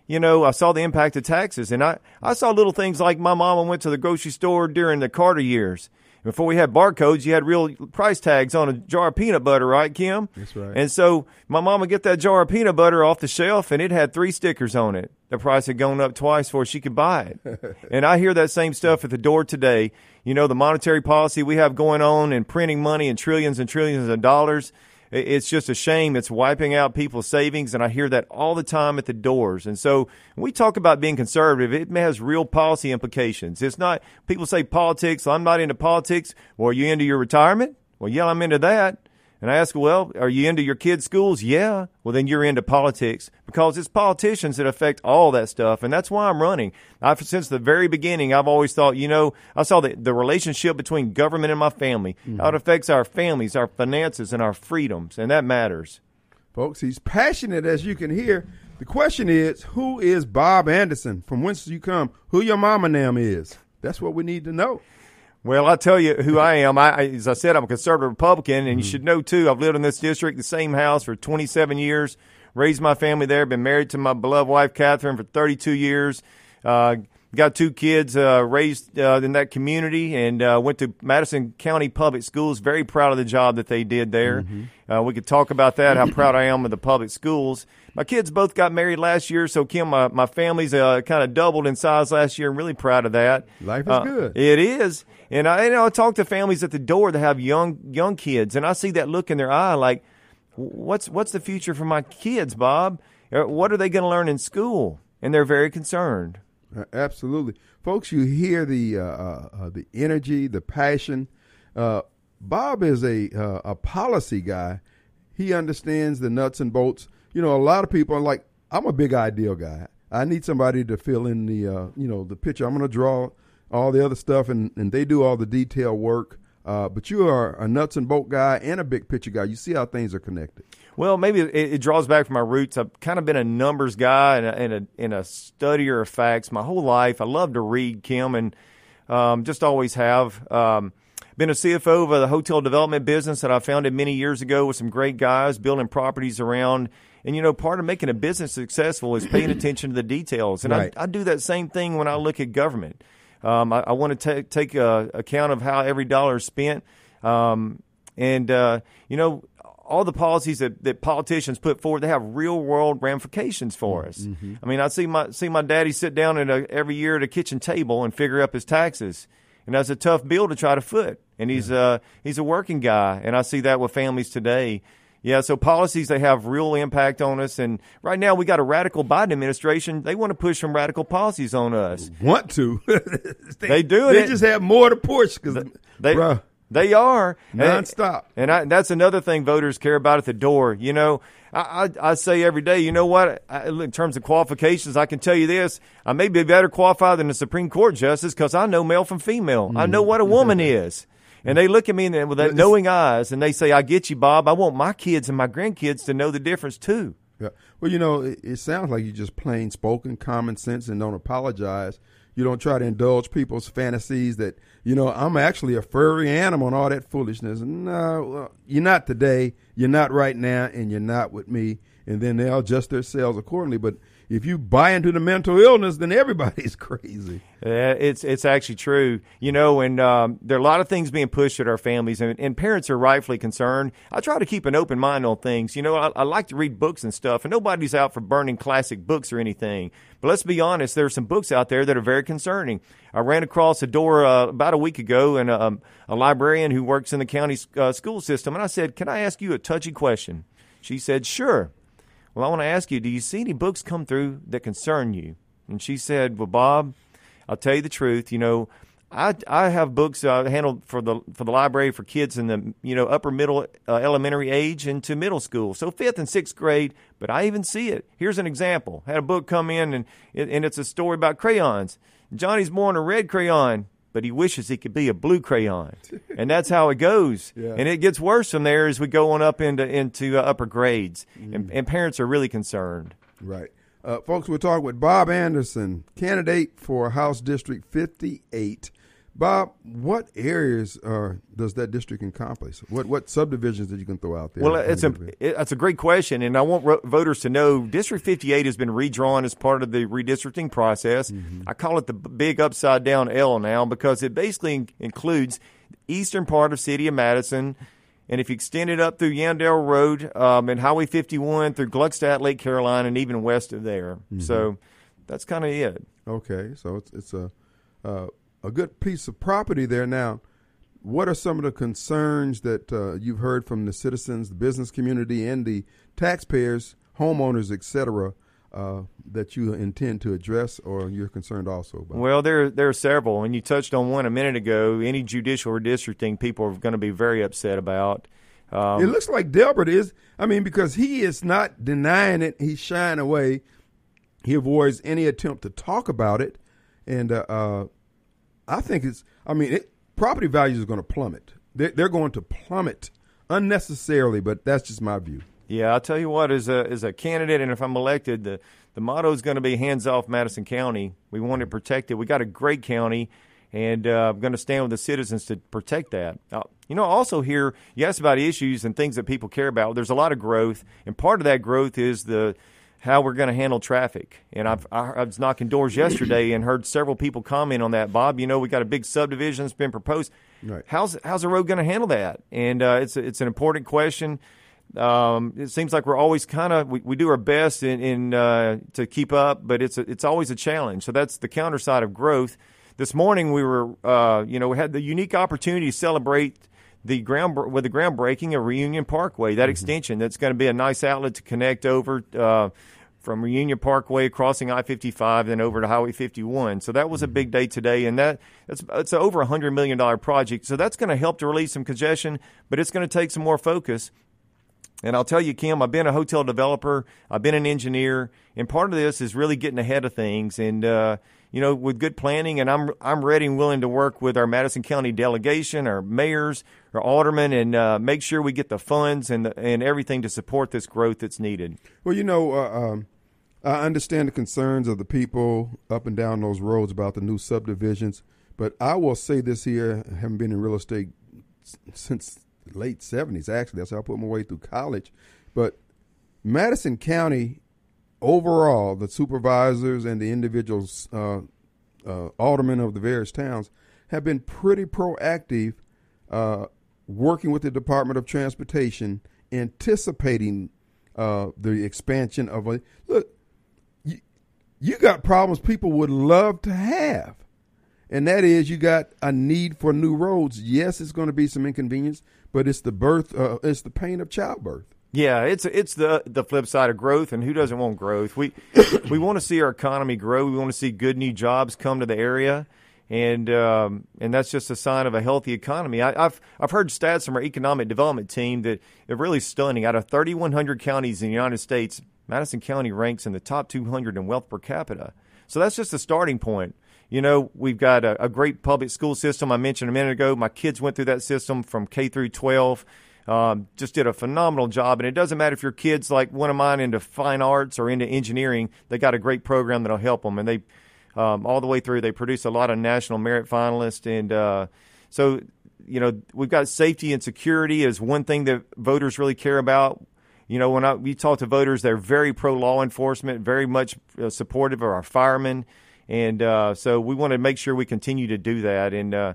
you know I saw the impact of taxes, and I I saw little things like my mama went to the grocery store during the Carter years. Before we had barcodes, you had real price tags on a jar of peanut butter, right, Kim? That's right. And so my mom would get that jar of peanut butter off the shelf, and it had three stickers on it. The price had gone up twice before she could buy it. and I hear that same stuff at the door today. You know, the monetary policy we have going on and printing money and trillions and trillions of dollars. It's just a shame. It's wiping out people's savings, and I hear that all the time at the doors. And so, when we talk about being conservative, it has real policy implications. It's not people say politics. I'm not into politics. Well, are you into your retirement? Well, yeah, I'm into that. And I ask, well, are you into your kids' schools? Yeah. Well, then you're into politics because it's politicians that affect all that stuff. And that's why I'm running. I've, since the very beginning, I've always thought, you know, I saw the, the relationship between government and my family, mm-hmm. how it affects our families, our finances, and our freedoms. And that matters. Folks, he's passionate as you can hear. The question is, who is Bob Anderson? From whence do you come? Who your mama name is? That's what we need to know. Well, I'll tell you who I am. I, I- as I said, I'm a conservative Republican, and you should know too. I've lived in this district, the same house, for 27 years. Raised my family there. Been married to my beloved wife Catherine for 32 years. Uh, got two kids uh, raised uh, in that community, and uh, went to Madison County Public Schools. Very proud of the job that they did there. Uh, we could talk about that. How proud I am of the public schools. My kids both got married last year, so Kim, my, my family's uh, kind of doubled in size last year. I'm really proud of that. Life is Uh, good. it is, and I, you know, I talk to families at the door that have young young kids, and I see that look in their eye, like, what's what's the future for my kids, Bob? What are they going to learn in school? And they're very concerned. Absolutely, folks. You hear the uh, uh, uh, the energy, the passion. Uh, Bob is a uh, a policy guy. He understands the nuts and bolts. You know, a lot of people are like, I'm a big ideal guy. I need somebody to fill in the uh, you know the picture. I'm going to draw all the other stuff, and and they do all the detail work. But you are a nuts and bolt guy and a big picture guy. You see how things are connected. Well, maybe it, it draws back from my roots. I've kind of been a numbers guy and a, and a, and a studier of facts my whole life. I love to read, Kim, and um, just always have. Um, been a CFO of a hotel development business that I founded many years ago with some great guys building properties around. And you know, part of making a business successful is paying attention to the details. And Right. I, I do that same thing when I look at government. Um, I, I want to take take uh, account of how every dollar is spent. Um, and uh, you know, all the policies that, that politicians put forward, they have real world ramifications for us. I mean, I see my see my daddy sit down at a, every year at a kitchen table and figure up his taxes, and that's a tough bill to try to foot. And he's uh he's a working guy, and I see that with families today. Yeah, so policies they have real impact on us, and right now we got a radical Biden administration. They want to push some radical policies on us. Want to? They do They it. just have more to push because, They bruh, they are And- nonstop. And I, that's another thing voters care about at the door. You know, I, I, I say every day, you know what? I, in terms of qualifications, I can tell you this: I may be better qualified than a Supreme Court justice because I know male from female. I know what a mm-hmm. woman is. And they look at me with that knowing eyes, and they say, "I get you, Bob. I want my kids and my grandkids to know the difference too." Yeah. Well, you know, it, it sounds like you just plain spoken, common sense, and don't apologize. You don't try to indulge people's fantasies that you know I'm actually a furry animal and all that foolishness. No, well, you're not today. You're not right now, and you're not with me. And then they'll adjust themselves accordingly. But if you buy into the mental illness, then everybody's crazy. Uh, it's it's actually true, you know, and um, there are a lot of things being pushed at our families, and, and parents are rightfully concerned. I try to keep an open mind on things, you know. I, I like to read books and stuff, and nobody's out for burning classic books or anything. But let's be honest, there are some books out there that are very concerning. I ran across a door uh, about a week ago, and um, a librarian who works in the county uh, school system, and I said, "Can I ask you a touchy question?" She said, "Sure." Well, I want to ask you, do you see any books come through that concern you? And she said, Well, Bob, I'll tell you the truth. You know, I, I have books uh, handled for the for the library for kids in the you know upper middle uh, elementary age into middle school, so fifth and sixth grade. But I even see it. Here's an example. I had a book come in and it, and it's a story about crayons. Johnny's born a red crayon, but he wishes he could be a blue crayon, and that's how it goes. Yeah. And it gets worse from there as we go on up into into uh, upper grades, and, and parents are really concerned. Right. Uh, folks, we're talking with Bob Anderson, candidate for House District 58. Bob, what areas uh, does that district encompass? What what subdivisions that you can throw out there? Well, it's a it, that's a great question, and I want ro- voters to know District 58 has been redrawn as part of the redistricting process. I call it the big upside down L now because it basically in- includes the eastern part of city of Madison, and if you extend it up through Yandell Road um, and Highway 51 through Gluckstadt, Lake Caroline, and even west of there. So that's kind of it. Okay, so it's it's a uh, a good piece of property there. Now, what are some of the concerns that uh, you've heard from the citizens, the business community, and the taxpayers, homeowners, etc., uh, that you intend to address, or you're concerned also about? Well, there there are several, and you touched on one a minute ago. Any judicial redistricting, people are going to be very upset about. Um, it looks like Delbert is. I mean, because he is not denying it; he's shying away. He avoids any attempt to talk about it, and uh, uh, I think it's. I mean, it, property values are going to plummet. They're, they're going to plummet unnecessarily, but that's just my view. Yeah, I'll tell you what, as a as a candidate, and if I'm elected, the the motto is going to be hands off Madison County. We want to protect it. We got a great county, and uh, I'm going to stand with the citizens to protect that. Uh, you know, also here you asked about issues and things that people care about. There's a lot of growth, and part of that growth is the how we're going to handle traffic. And I've, I, I was knocking doors yesterday and heard several people comment on that. Bob, you know, we got a big subdivision that's been proposed. Right. How's how's the road going to handle that? And uh, it's it's an important question. Um, it seems like we're always kind of we, we do our best in, in uh, to keep up, but it's a, it's always a challenge. So that's the counter side of growth. This morning we were uh, you know we had the unique opportunity to celebrate the ground with the groundbreaking of Reunion Parkway, that extension that's going to be a nice outlet to connect over uh, from Reunion Parkway, crossing I fifty five, then over to Highway fifty one. So that was a big day today, and that that's it's over a hundred million dollar project. So that's going to help to release some congestion, but it's going to take some more focus. And I'll tell you, Kim, I've been a hotel developer, I've been an engineer, and part of this is really getting ahead of things. And uh, you know, with good planning, and I'm I'm ready and willing to work with our Madison County delegation, our mayors, our aldermen, and uh, make sure we get the funds and the, and everything to support this growth that's needed. Well, you know, uh, um, I understand the concerns of the people up and down those roads about the new subdivisions, but I will say this here, having been in real estate since late 70s, actually. That's how I put my way through college. But Madison County, overall, the supervisors and the individuals, uh, uh, aldermen of the various towns, have been pretty proactive uh, working with the Department of Transportation, anticipating uh, the expansion of a. Look, you, you got problems people would love to have and that is you got a need for new roads. Yes, it's going to be some inconvenience, but it's the birth, uh, it's the pain of childbirth. Yeah, it's it's the the flip side of growth, and who doesn't want growth? We we want to see our economy grow. We want to see good new jobs come to the area, and um, and that's just a sign of a healthy economy. I, have I've heard stats from our economic development team that are really stunning. Out of 3,100 counties in the United States, Madison County ranks in the top 200 in wealth per capita. So that's just a starting point. You know, we've got a, a great public school system. I mentioned a minute ago. My kids went through that system from K through 12. Um, just did a phenomenal job. And it doesn't matter if your kid's like one of mine into fine arts or into engineering, they got a great program that'll help them. And they, um, all the way through, they produce a lot of national merit finalists. And uh, so, you know, we've got safety and security is one thing that voters really care about. You know, when I, we talk to voters, they're very pro law enforcement, very much uh, supportive of our firemen. And uh, so we want to make sure we continue to do that. And uh,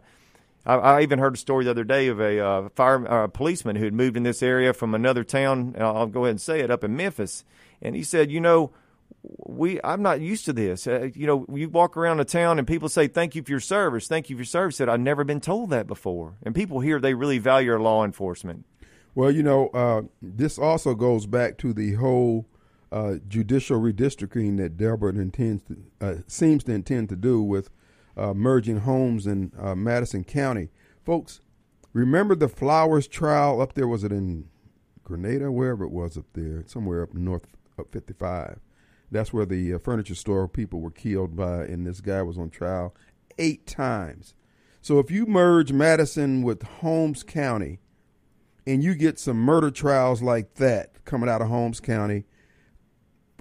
I, I, even heard a story the other day of a uh, fire uh, policeman who had moved in this area from another town. I'll go ahead and say it up in Memphis, and he said, you know. We, I'm not used to this. Uh, you know, you walk around a town and people say, "Thank you for your service. Thank you for your service." Said, "I've never been told that before." And people here, they really value our law enforcement. Well, you know, uh, this also goes back to the whole uh, judicial redistricting that Delbert intends to, uh, seems to intend to do with uh, merging Holmes in uh, Madison County. Folks, remember the Flowers trial up there? Was it in Grenada, wherever it was up there, somewhere up north up 55? That's where the uh, furniture store people were killed by, and this guy was on trial eight times. So if you merge Madison with Holmes County, and you get some murder trials like that coming out of Holmes County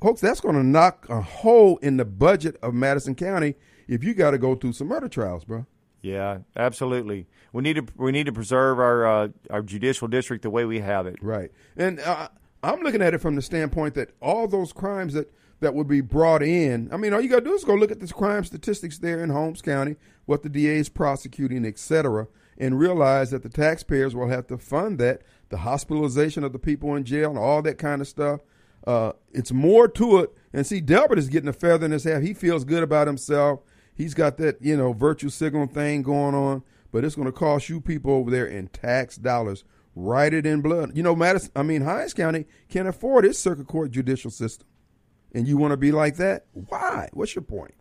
folks, that's going to knock a hole in the budget of Madison County if you got to go through some murder trials, bro. Yeah, absolutely. We need to we need to preserve our uh, our judicial district the way we have it. Right, and uh, I'm looking at it from the standpoint that all those crimes that that would be brought in. I mean, all you got to do is go look at the crime statistics there in Holmes County, what the DA is prosecuting, etc., and realize that the taxpayers will have to fund that, the hospitalization of the people in jail, and all that kind of stuff. Uh, it's more to it. And see, Delbert is getting a feather in his hat. He feels good about himself. He's got that, you know, virtue signal thing going on. But it's going to cost you people over there in tax dollars. Write it in blood. You know, Madison, I mean, Hinds County can't afford its circuit court judicial system. And you want to be like that? Why? What's your point?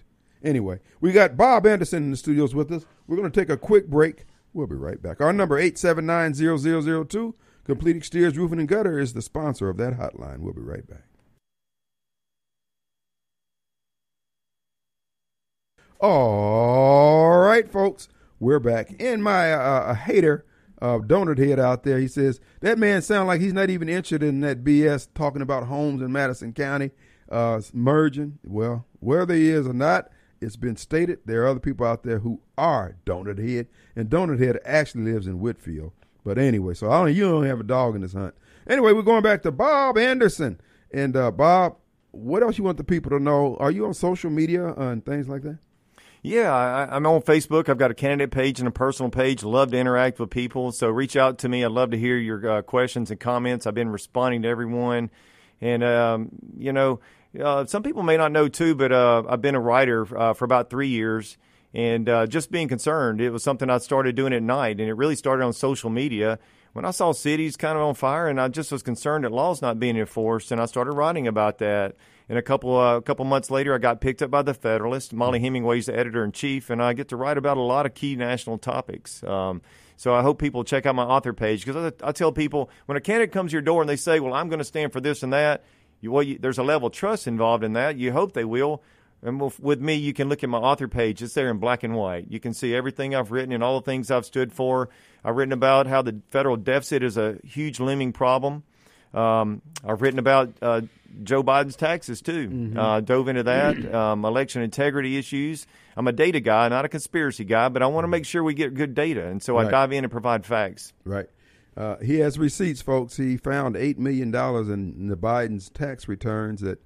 Anyway, we got Bob Anderson in the studios with us. We're going to take a quick break. We'll be right back. Our number 879-0002. Complete Exteriors Roofing and Gutter is the sponsor of that hotline. We'll be right back. All right, folks, we're back. And my uh, a hater, uh, donut head out there, he says that man sounds like he's not even interested in that BS talking about Holmes in Madison County uh, merging. Well, whether he is or not, it's been stated there are other people out there who are donut head, and donut head actually lives in Whitfield. But anyway, so I don't. You don't have a dog in this hunt. Anyway, we're going back to Bob Anderson. And uh, Bob, what else you want the people to know? Are you on social media and things like that? Yeah, I, am on Facebook. I've got a candidate page and a personal page. Love to interact with people. So reach out to me. I'd love to hear your uh, questions and comments. I've been responding to everyone. And, um, you know, uh, some people may not know too, but uh, I've been a writer uh, for about three years and uh, just being concerned. It was something I started doing at night, and it really started on social media when I saw cities kind of on fire, and I just was concerned that laws not being enforced, and I started writing about that. And a couple uh, a couple months later, I got picked up by the Federalist. Mollie Hemingway's the editor in chief, and I get to write about a lot of key national topics. Um, so I hope people check out my author page because I, I, tell people when a candidate comes to your door and they say, "Well, I'm going to stand for this and that," you, well, you, there's a level of trust involved in that. You hope they will. And with me, you can look at my author page. It's there in black and white. You can see everything I've written and all the things I've stood for. I've written about how the federal deficit is a huge looming problem. Um, I've written about uh, Joe Biden's taxes too. Mm-hmm. Uh, dove into that. Um, election integrity issues. I'm a data guy, not a conspiracy guy, but I want to make sure we get good data, and so I dive in and provide facts. Right. Uh, he has receipts, folks. He found eight million dollars in the Biden's tax returns that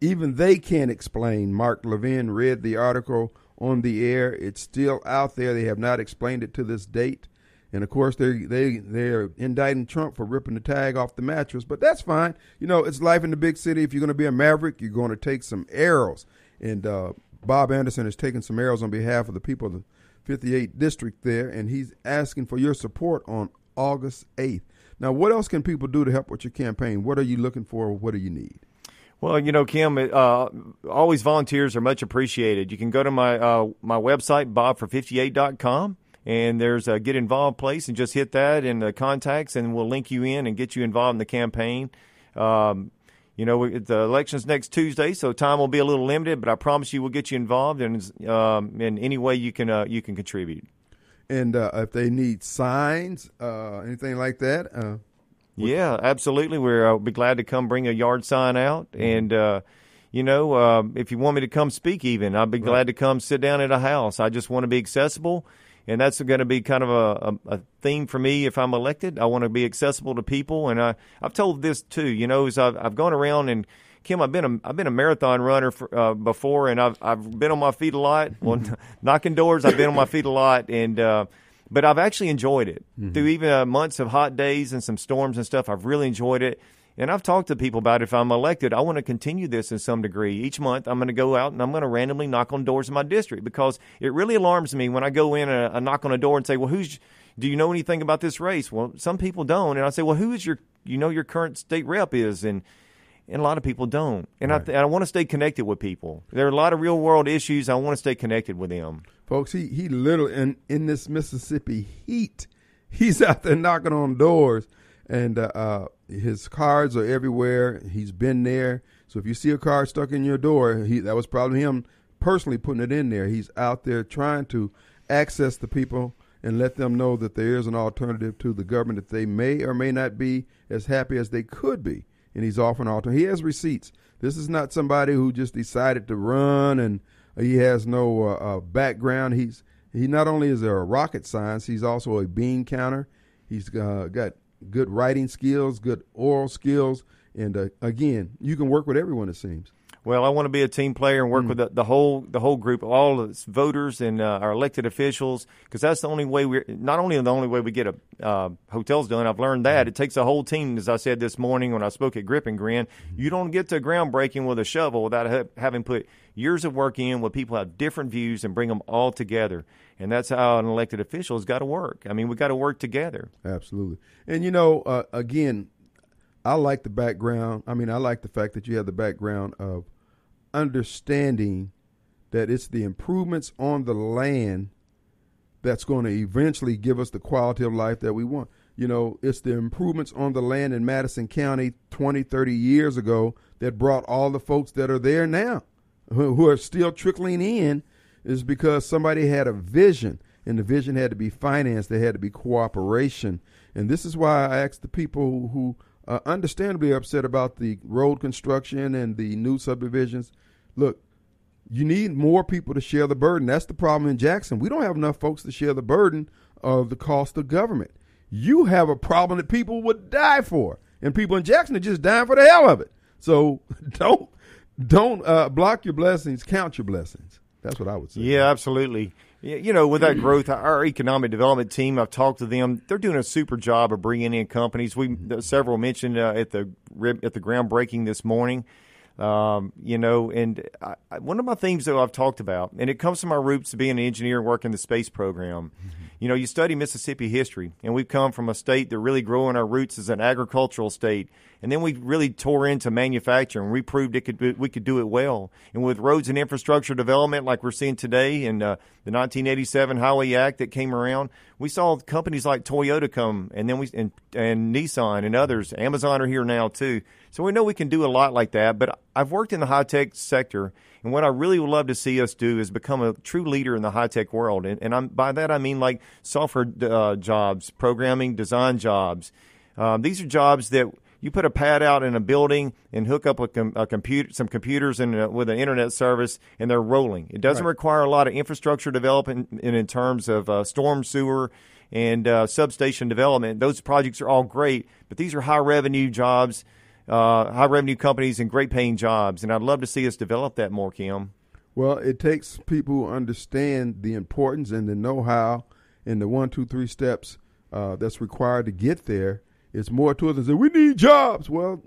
even they can't explain. Mark Levin read the article on the air. It's still out there. They have not explained it to this date. And of course, they they they're indicting Trump for ripping the tag off the mattress, but that's fine. You know, it's life in the big city. If you're going to be a maverick, you're going to take some arrows. And uh, Bob Anderson is taking some arrows on behalf of the people of the 58th district there, and he's asking for your support on August 8th. Now, what else can people do to help with your campaign? What are you looking for? What do you need? Well, you know, Kim, uh, always volunteers are much appreciated. You can go to my uh, my website, bobfor58.com, and there's a get involved place, and just hit that and the contacts, and we'll link you in and get you involved in the campaign. Um, you know, we, the election's next Tuesday, so time will be a little limited, but I promise you, we'll get you involved in um, in any way you can uh, you can contribute. And uh, if they need signs, uh, anything like that, uh, Yeah, absolutely. We're uh, be glad to come bring a yard sign out, and uh, you know, uh, if you want me to come speak, even I'd be glad to come sit down at a house. I just want to be accessible, and that's going to be kind of a, a, a theme for me if I'm elected. I want to be accessible to people, and I I've told this too. You know, as I've I've gone around and. Kim, I've been a I've been a marathon runner for, uh, before, and I've I've been on my feet a lot. Well, knocking doors, I've been on my feet a lot, and uh, but I've actually enjoyed it through even uh, months of hot days and some storms and stuff. I've really enjoyed it, and I've talked to people about if I'm elected, I want to continue this in some degree. Each month, I'm going to go out and I'm going to randomly knock on doors in my district because it really alarms me when I go in and I knock on a door and say, "Well, who's do you know anything about this race?" Well, some people don't, and I say, "Well, who is your you know your current state rep is?" and and a lot of people don't. And I, th- I want to stay connected with people. There are a lot of real world issues. I want to stay connected with them. folks, he he literally in in this Mississippi heat, he's out there knocking on doors, and uh, uh, his cards are everywhere. He's been there, so if you see a card stuck in your door, he that was probably him personally putting it in there. He's out there trying to access the people and let them know that there is an alternative to the government that they may or may not be as happy as they could be. And he's offering alternative. He has receipts. This is not somebody who just decided to run and he has no uh, uh, background. He's he not only is there a rocket science, he's also a bean counter. He's uh, got good writing skills, good oral skills, and uh, again, you can work with everyone. It seems. Well, I want to be a team player and work with the, the whole the whole group, all of us voters and uh, our elected officials, because that's the only way we're not only the only way we get a uh, hotels done. I've learned that it takes a whole team. As I said this morning when I spoke at Grip and Grin, you don't get to groundbreaking with a shovel without ha- having put years of work in, where people have different views and bring them all together. And that's how an elected official has got to work. I mean, we got to work together. Absolutely. And you know, uh, again, I like the background. I mean, I like the fact that you have the background of understanding that it's the improvements on the land that's going to eventually give us the quality of life that we want. You know, it's the improvements on the land in Madison County 20, 30 years ago that brought all the folks that are there now, who, are still trickling in, is because somebody had a vision, and the vision had to be financed. There had to be cooperation, and this is why I asked the people who are understandably upset about the road construction and the new subdivisions. Look, you need more people to share the burden. That's the problem in Jackson. We don't have enough folks to share the burden of the cost of government. You have a problem that people would die for, and people in Jackson are just dying for the hell of it. So don't don't uh, block your blessings. Count your blessings. That's what I would say. Yeah, absolutely. You know, with that growth, our economic development team, I've talked to them. They're doing a super job of bringing in companies. We several mentioned uh, at the at the groundbreaking this morning. Um, you know, and I, one of my themes that I've talked about, and it comes from my roots to being an engineer and working in the space program. You know, you study Mississippi history, and we've come from a state that really grew in our roots as an agricultural state, and then we really tore into manufacturing. We proved it could we could do it well, and with roads and infrastructure development like we're seeing today, and uh, the 1987 Highway Act that came around, we saw companies like Toyota come, and then we and, and Nissan and others. Amazon are here now too, so we know we can do a lot like that. But I've worked in the high tech sector, and what I really would love to see us do is become a true leader in the high tech world. And, and I'm, by that I mean like software uh, jobs, programming, design jobs. Um, these are jobs that You put a pad out in a building and hook up a, com- a computer, some computers and uh, with an internet service, and they're rolling. It doesn't Right. require a lot of infrastructure development in, in terms of uh, storm sewer and uh, substation development. Those projects are all great, but these are high revenue jobs, uh, high revenue companies, and great paying jobs. And I'd love to see us develop that more, Kim. Well, it takes people who understand the importance and the know-how and the one, two, three steps uh, that's required to get there. It's more to it than say we need jobs. Well,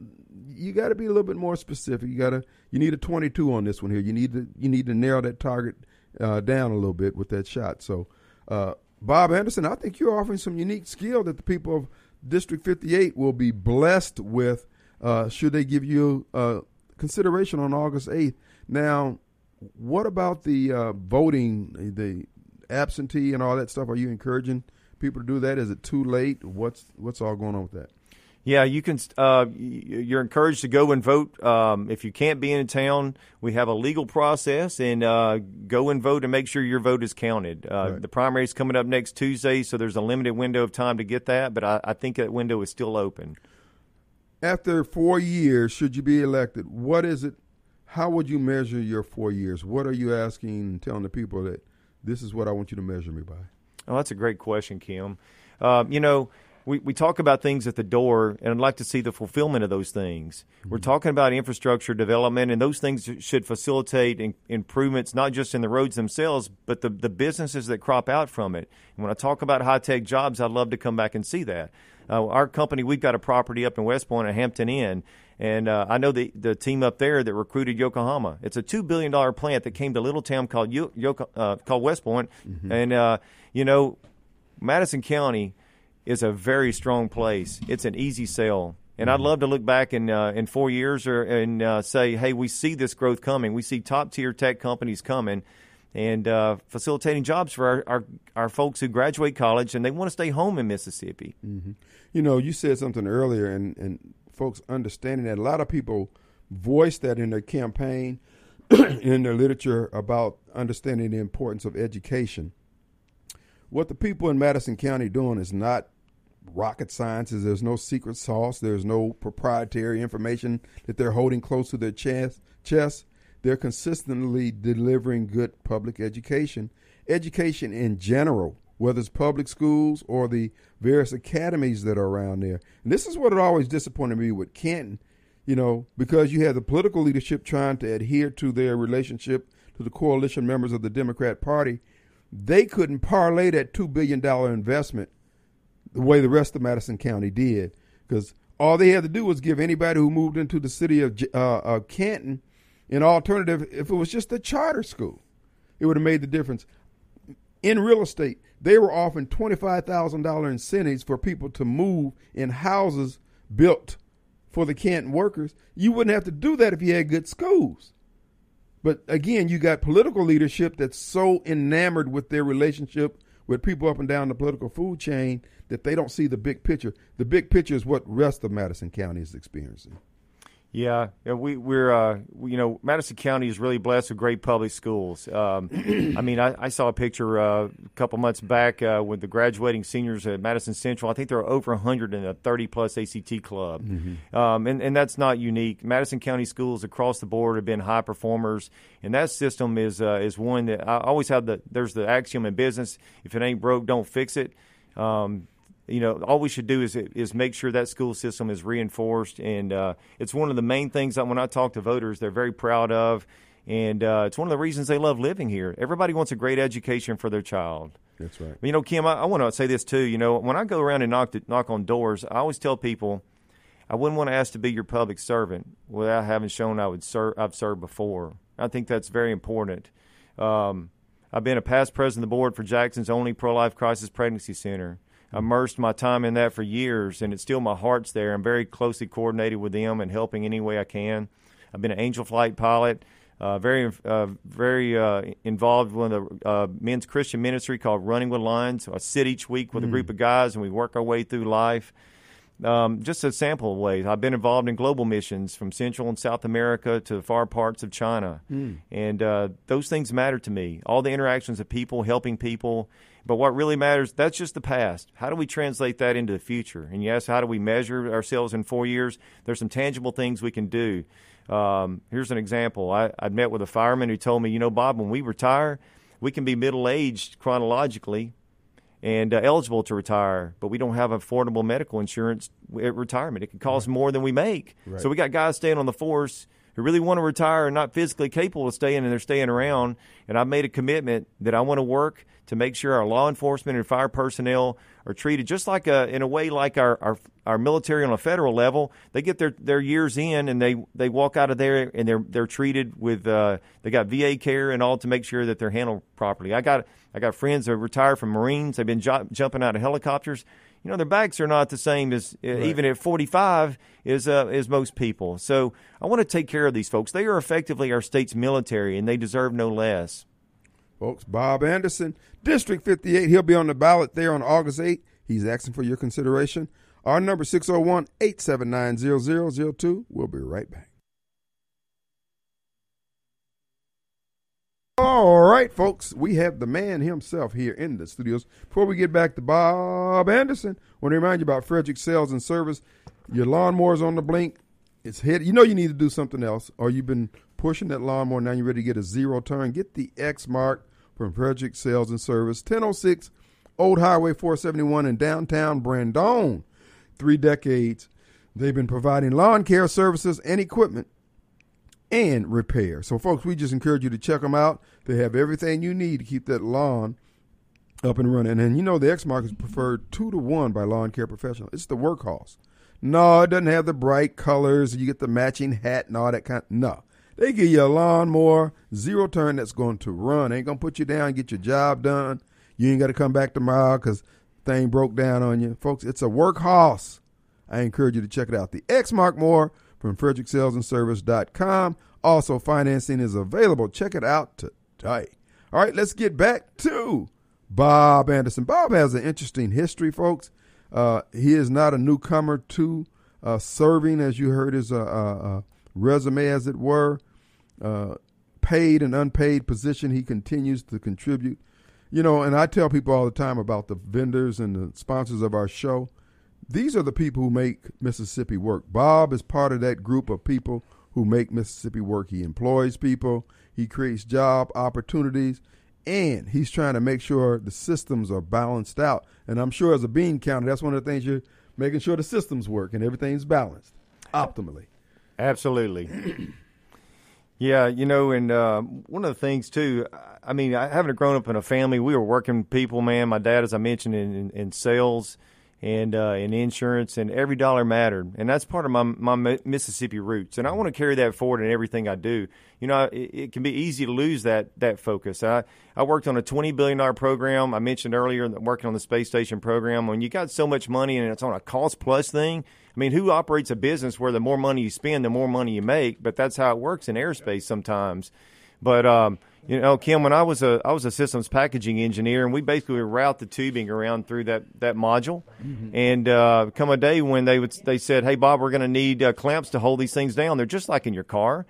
you got to be a little bit more specific. You got to you need a 22 on this one here. You need to you need to narrow that target uh, down a little bit with that shot. So, uh, Bob Anderson, I think you're offering some unique skill that the people of District 58 will be blessed with. Uh, should they give you uh, consideration on August 8th? Now, what about the uh, voting, the absentee and all that stuff? Are you encouraging people to do that? Is it too late? What's what's all going on with that? Yeah, you can. Uh, you're encouraged to go and vote. Um, if you can't be in town, we have a legal process, and uh, go and vote and make sure your vote is counted. Uh, Right. The primary is coming up next Tuesday, so there's a limited window of time to get that, but I, I think that window is still open. After four years, should you be elected? What is it? How would you measure your four years? What are you asking telling the people that this is what I want you to measure me by? Oh, that's a great question, Kim. Um, you know, we, we talk about things at the door, and I'd like to see the fulfillment of those things. We're talking about infrastructure development, and those things should facilitate in, improvements not just in the roads themselves, but the, the businesses that crop out from it. And when I talk about high tech jobs, I'd love to come back and see that. Uh, our company, we've got a property up in West Point at Hampton Inn, and uh, I know the the team up there that recruited Yokohama. It's a two billion dollar plant that came to a little town called Yo- Yoko, uh, called West Point, and uh, you know, Madison County is a very strong place. It's an easy sell. And I'd love to look back in uh, in four years or and uh, say, hey, we see this growth coming. We see top tier tech companies coming, and uh, facilitating jobs for our, our our folks who graduate college and they want to stay home in Mississippi. You know, you said something earlier, and, and folks understanding that a lot of people voice that in their campaign, in their literature about understanding the importance of education. What the people in Madison County doing is not rocket sciences. There's no secret sauce. There's no proprietary information that they're holding close to their chest. chest. They're consistently delivering good public education, education in general, whether it's public schools or the various academies that are around there. And this is what it always disappointed me with Canton, you know, because you had the political leadership trying to adhere to their relationship to the coalition members of the Democrat Party. They couldn't parlay that $2 billion investment the way the rest of Madison County did, because all they had to do was give anybody who moved into the city of uh, uh, Canton an alternative. If it was just a charter school, it would have made the difference. In real estate, they were offering twenty five thousand dollar incentives for people to move in houses built for the Canton workers. You wouldn't have to do that if you had good schools. But again, you got political leadership that's so enamored with their relationship with people up and down the political food chain that they don't see the big picture. The big picture is what rest of Madison County is experiencing. Yeah, yeah, we, we're uh, you know Madison County is really blessed with great public schools. Um, I mean, I, I saw a picture uh, a couple months back uh, with the graduating seniors at Madison Central. I think there are over 100 in a 30 plus ACT club, um, and and that's not unique. Madison County schools across the board have been high performers, and that system is uh, is one that I always have the there's the axiom in business: if it ain't broke, don't fix it. Um, you know, all we should do is is make sure that school system is reinforced, and uh, it's one of the main things that when I talk to voters, they're very proud of, and uh, it's one of the reasons they love living here. Everybody wants a great education for their child. That's right. You know, Kim, I, I want to say this too. You know, when I go around and knock knock on doors, I always tell people, I wouldn't want to ask to be your public servant without having shown I would serve. I've served before. I think that's very important. Um, I've been a past president of the board for Jackson's only pro life crisis pregnancy center. I immersed my time in that for years, and it's still my heart's there. I'm very closely coordinated with them and helping any way I can. I've been an Angel Flight pilot, uh, very uh, very uh, involved with a uh, men's Christian ministry called Running with Lions. I sit each week with a group of guys, and we work our way through life. Um, just a sample of ways. I've been involved in global missions from Central and South America to far parts of China. And uh, those things matter to me. All the interactions of people, helping people, But what really matters, that's just the past. How do we translate that into the future? And yes, how do we measure ourselves in four years? There's some tangible things we can do. Um, here's an example. I, I met with a fireman who told me, you know, Bob, when we retire, we can be middle aged chronologically and uh, eligible to retire, but we don't have affordable medical insurance at retirement. It can cost more than we make. So we got guys staying on the force who really want to retire and not physically capable of staying, and they're staying around. And I've made a commitment that I want to work to make sure our law enforcement and fire personnel are treated just like a, in a way like our, our our military on a federal level. They get their, their years in and they, they walk out of there and they're they're treated with uh, they got VA care and all to make sure that they're handled properly. I got I got friends that are retired from Marines. They've been ju- jumping out of helicopters. You know their backs are not the same as uh, even at 45 is uh, as most people. So I want to take care of these folks. They are effectively our state's military and they deserve no less. Folks, Bob Anderson, District 58. He'll be on the ballot there on August 8th. He's asking for your consideration. Our number 601 879 0002. We'll be right back. All right, folks, we have the man himself here in the studios. Before we get back to Bob Anderson, I want to remind you about Frederick Sales and Service. Your lawnmower's on the blink. It's hit. You know you need to do something else, or you've been pushing that lawnmower. Now you're ready to get a zero turn. Get the Exmark from Frederick Sales and Service, 1006 Old Highway 471 in downtown Brandon. Three decades, they've been providing lawn care services and equipment and repair. So, folks, we just encourage you to check them out. They have everything you need to keep that lawn up and running. And you know, the Exmark is preferred two to one by lawn care professionals. It's the workhorse. No, it doesn't have the bright colors. You get the matching hat and all that kind. no, they give you a lawnmower, zero turn that's going to run. Ain't gonna put you down, get your job done. You ain't got to come back tomorrow because thing broke down on you, folks. It's a workhorse. I encourage you to check it out. The Exmark More from FrederickSalesandService.com. Also, financing is available. Check it out today. All right, let's get back to Bob Anderson. Bob has an interesting history, folks. Uh, he is not a newcomer to uh, serving, as you heard his uh, uh, uh, resume, as it were. Uh, paid and unpaid position, he continues to contribute. You know, and I tell people all the time about the vendors and the sponsors of our show. These are the people who make Mississippi work. Bob is part of that group of people who make Mississippi work. He employs people, he creates job opportunities, and he's trying to make sure the systems are balanced out. And I'm sure as a bean counter, that's one of the things you're making sure the systems work and everything's balanced optimally. Absolutely. yeah, you know, and uh, one of the things too. I mean, I haven't grown up in a family. We were working people, man. My dad, as I mentioned, in, in, in sales and uh, in insurance, and every dollar mattered. And that's part of my my Mississippi roots. And I want to carry that forward in everything I do. You know, it, it can be easy to lose that that focus. I I worked on a twenty billion dollar program. I mentioned earlier working on the space station program. When you got so much money and it's on a cost plus thing. I mean, who operates a business where the more money you spend, the more money you make? But that's how it works in aerospace sometimes. But um, you know, Kim, when I was a I was a systems packaging engineer, and we basically would route the tubing around through that that module. And uh, come a day when they would they said, "Hey, Bob, we're going to need uh, clamps to hold these things down. They're just like in your car."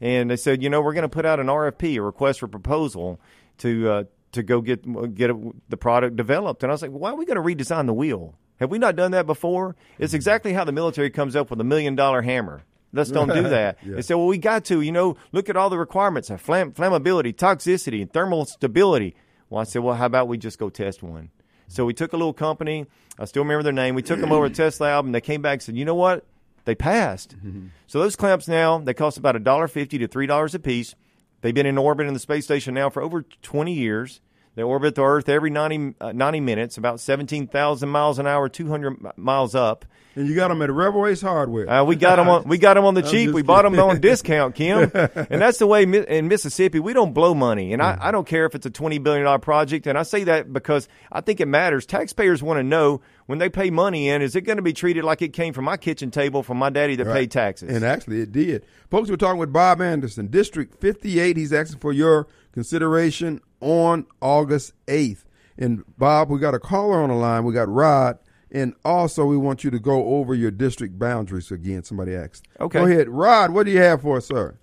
And they said, "You know, we're going to put out an RFP, a request for proposal, to uh, to go get get the product developed." And I was like, "Why are we going to redesign the wheel? Have we not done that before?" It's exactly how the military comes up with a million dollar hammer. Let's don't do that. Yeah. They said, well, we got to, you know, look at all the requirements of flamm- flammability, toxicity, and thermal stability. Well, I said, well, how about we just go test one? So we took a little company. I still remember their name. We took them over to test lab, and they came back and said, you know what? They passed. Mm-hmm. So those clamps now they cost about a dollar fifty to three dollars a piece. They've been in orbit in the space station now for over twenty years. They orbit the Earth every 90, uh, 90 minutes, about seventeen thousand miles an hour, two hundred miles up. And you got them at Rebel Ace Hardware. Uh, we got them on. We got 'em on the cheap. We bought them on discount, Kim. and that's the way mi- in Mississippi we don't blow money. And I, I don't care if it's a twenty billion dollar project. And I say that because I think it matters. Taxpayers want to know when they pay money in, is it going to be treated like it came from my kitchen table from my daddy that paid taxes? And actually, it did. Folks, we're talking with Bob Anderson, District 58. He's asking for your consideration on August 8th. And Bob, we got a caller on the line. We got Rod. And also, we want you to go over your district boundaries again. Somebody asked. Okay. Go ahead. Rod, what do you have for us, sir?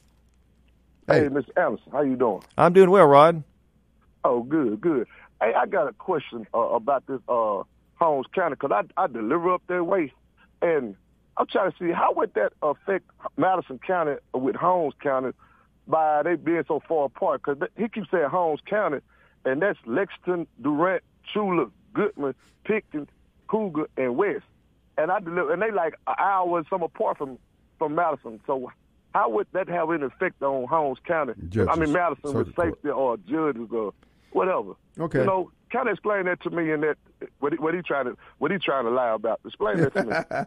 Hey, Hey. Mr. Anderson, how you doing? I'm doing well, Rod. Oh, good, good. Hey, I got a question uh, about this uh, Holmes County because I, I deliver up their way, and I'm trying to see how would that affect Madison County with Holmes County by they being so far apart? Because he keeps saying Holmes County, and that's Lexington, Durant, Tchula, Goodman, Picton, Cougar, and West. And I deliver, and they like an hour and some apart from from Madison. So how would that have any effect on Holmes County? I mean Madison with safety or judges or whatever. Okay. You know, kind of explain that to me and that what he, what he trying to what he trying to lie about. Explain that to me.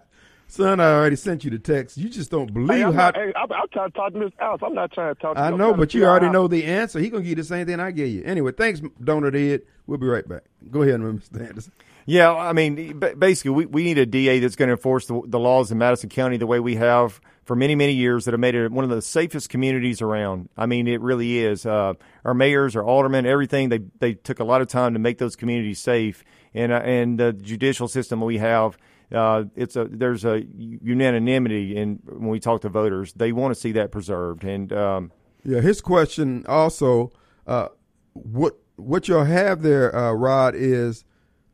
Son, I already sent you the text. You just don't believe hey, I'm, how. not, hey, I'm, I'm trying to talk to Miss Alice. I'm not trying to talk. to I you. I'm know, but you already know the answer. He gonna give you the same thing I gave you. Anyway, thanks, Donor Ed. We'll be right back. Go ahead, Mr. Anderson. Yeah, I mean, basically, we, we need a DA that's going to enforce the, the laws in Madison County the way we have for many, many years that have made it one of the safest communities around. I mean, it really is. Uh, our mayors, our aldermen, everything, they, they took a lot of time to make those communities safe. And, uh, and the judicial system we have, uh, it's a, there's a unanimity in when we talk to voters. They want to see that preserved. And, um, Yeah, his question also, uh, what what you'll have there, uh, Rod, is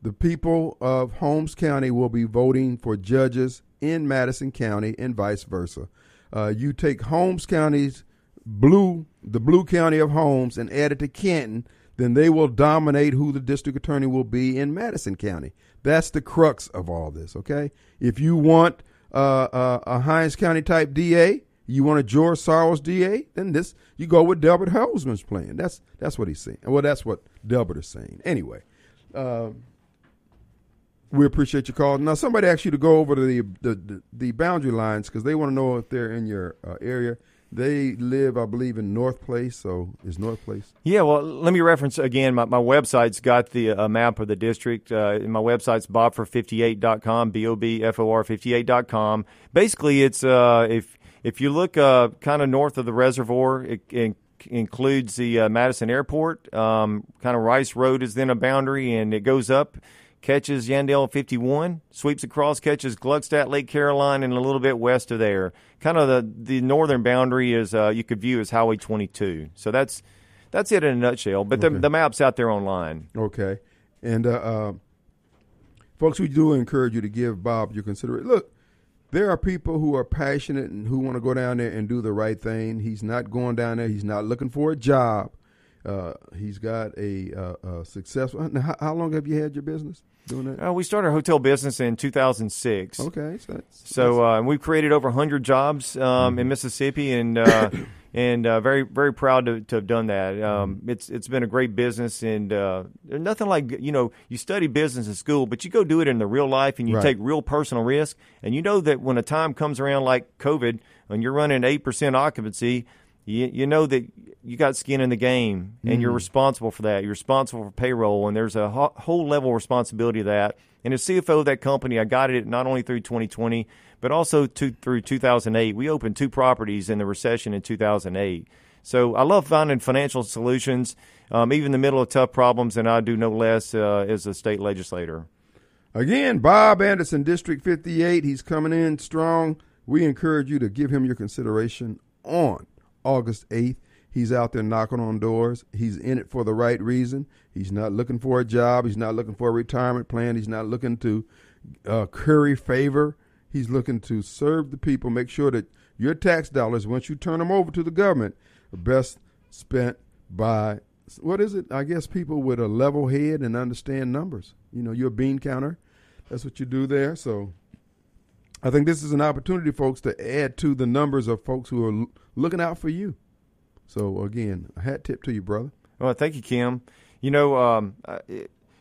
the people of Holmes County will be voting for judges in Madison County and vice versa. Uh, you take Holmes County's blue, the blue county of Holmes, and add it to Canton, then they will dominate who the district attorney will be in Madison County. That's the crux of all this. Okay, if you want uh, uh, a Hinds County type DA, you want a George Soros DA, then this you go with Delbert Hosemann's plan. That's that's what he's saying. Well, that's what Delbert is saying. Anyway, um, we appreciate your call. Now, somebody asked you to go over to the the, the, the boundary lines because they want to know if they're in your uh, area. They live, I believe, in North Place. So is North Place? Yeah, well, let me reference again. My, my website's got the uh, map of the district. Uh, my website's bobfor58.com, B O B F O R 58.com. Basically, it's uh, if if you look uh, kind of north of the reservoir, it, it includes the uh, Madison Airport. Um, kind of Rice Road is then a boundary, and it goes up, catches Yandell 51, sweeps across, catches Gluckstadt, Lake Caroline, and a little bit west of there. Kind of the the northern boundary is uh, you could view as Highway 22. So that's that's it in a nutshell. But the, the map's out there online. Okay, and uh, uh, folks, we do encourage you to give Bob your consideration. Look, there are people who are passionate and who want to go down there and do the right thing. He's not going down there. He's not looking for a job. Uh, he's got a, uh, a successful. How, how long have you had your business doing that? Uh, we started our hotel business in 2006. Okay, so, that's, So uh, and we've created over 100 jobs um, in Mississippi, and uh, and uh, very very proud to, to have done that. Um, it's it's been a great business, and uh, there's nothing like you know you study business in school, but you go do it in the real life, and you Right. take real personal risk, and you know that when a time comes around like COVID, when you're running eight percent occupancy. You, you know that you got skin in the game, and you're responsible for that. You're responsible for payroll, and there's a ho- whole level of responsibility to that. And as CFO of that company, I guided it not only through 2020, but also to, through 2008. We opened two properties in the recession in 2008. So I love finding financial solutions, um, even in the middle of tough problems, and I do no less uh, as a state legislator. Again, Bob Anderson, District 58. He's coming in strong. We encourage you to give him your consideration on August 8th. He's out there knocking on doors. He's in it for the right reason. He's not looking for a job. He's not looking for a retirement plan. He's not looking to uh, curry favor. He's looking to serve the people, make sure that your tax dollars, once you turn them over to the government, are best spent by what is it? I guess people with a level head and understand numbers. You know, you're a bean counter. That's what you do there. So I think this is an opportunity, folks, to add to the numbers of folks who are looking out for you. So again, a hat tip to you, brother. Well, thank you, Kim. You know, um,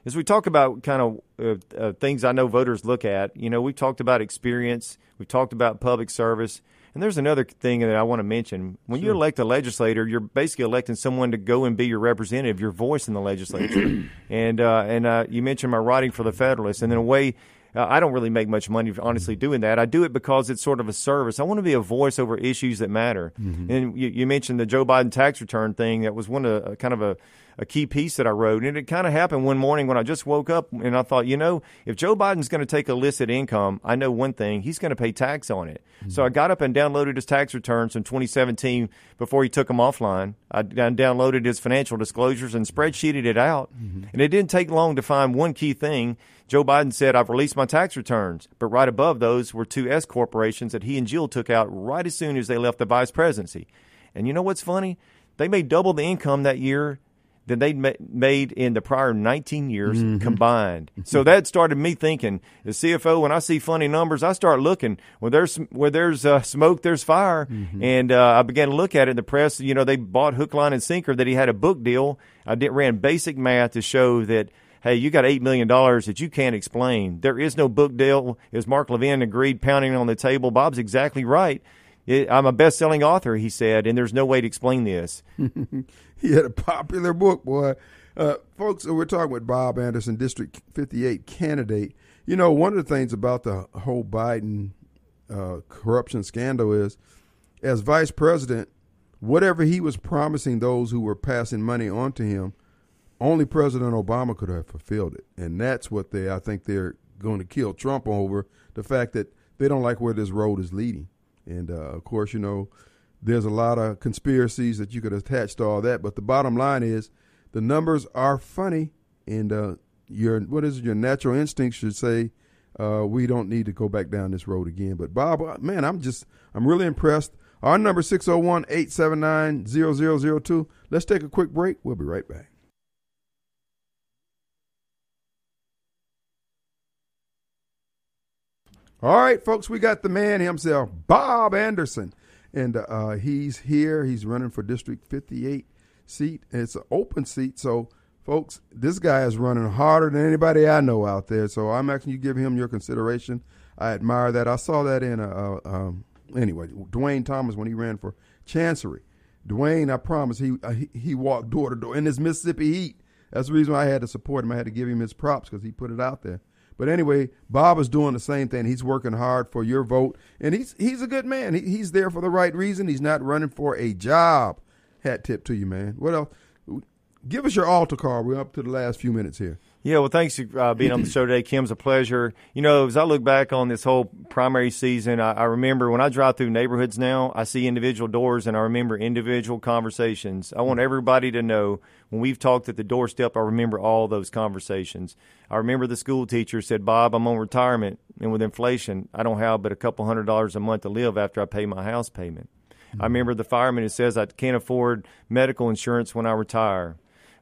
as we talk about kind of uh, uh, things I know voters look at, you know, we've talked about experience, we've talked about public service, and there's another thing that I want to mention. When you elect a legislator, you're basically electing someone to go and be your representative, your voice in the legislature. and uh, and uh, you mentioned my writing for the Federalist, and in a way, uh, I don't really make much money, honestly, doing that. I do it because it's sort of a service. I want to be a voice over issues that matter. And you, you mentioned the Joe Biden tax return thing. That was one of uh, kind of a, a key piece that I wrote. And it kind of happened one morning when I just woke up and I thought, you know, if Joe Biden's going to take illicit income, I know one thing: he's going to pay tax on it. So I got up and downloaded his tax returns from 2017 before he took them offline. I downloaded his financial disclosures and spreadsheeted it out. And it didn't take long to find one key thing. Joe Biden said, I've released my tax returns. But right above those were two S corporations that he and Jill took out right as soon as they left the vice presidency. And you know what's funny? They made double the income that year than they'd ma- made in the prior 19 years combined. So that started me thinking, as CFO, when I see funny numbers, I start looking. Where there's where there's uh, smoke, there's fire. And uh, I began to look at it in the press. You know, they bought hook, line, and sinker that he had a book deal. I did, ran basic math to show that hey, you got $8 million that you can't explain. There is no book deal. As Mark Levin agreed, pounding on the table, Bob's exactly right. I'm a best selling author, he said, and there's no way to explain this. he had a popular book, boy. Uh, folks, we're talking with Bob Anderson, District 58 candidate. You know, one of the things about the whole Biden uh, corruption scandal is, as vice president, whatever he was promising those who were passing money on to him, only President Obama could have fulfilled it. And that's what they, I think they're going to kill Trump over the fact that they don't like where this road is leading. And uh, of course, you know, there's a lot of conspiracies that you could attach to all that. But the bottom line is the numbers are funny. And uh, your, what is it, your natural instinct should say, uh, we don't need to go back down this road again. But Bob, uh, man, I'm just, I'm really impressed. Our number 601 879 0002. Let's take a quick break. We'll be right back. All right, folks, we got the man himself, Bob Anderson, and uh, he's here. He's running for District 58 seat. It's an open seat, so folks, this guy is running harder than anybody I know out there. So I'm asking you give him your consideration. I admire that. I saw that in a, uh, um, anyway, Dwayne Thomas when he ran for Chancery. Dwayne, I promise, he uh, he, he walked door to door in this Mississippi heat. That's the reason why I had to support him. I had to give him his props because he put it out there. But anyway, Bob is doing the same thing. He's working hard for your vote, and he's he's a good man. He, he's there for the right reason. He's not running for a job. Hat tip to you, man. What else? Give us your altar call. We're up to the last few minutes here. Yeah, well, thanks for uh, being on the show today, Kim. It's a pleasure. You know, as I look back on this whole primary season, I, I remember when I drive through neighborhoods now, I see individual doors and I remember individual conversations. I want everybody to know when we've talked at the doorstep, I remember all those conversations. I remember the school teacher said, Bob, I'm on retirement, and with inflation, I don't have but a couple hundred dollars a month to live after I pay my house payment. I remember the fireman who says I can't afford medical insurance when I retire.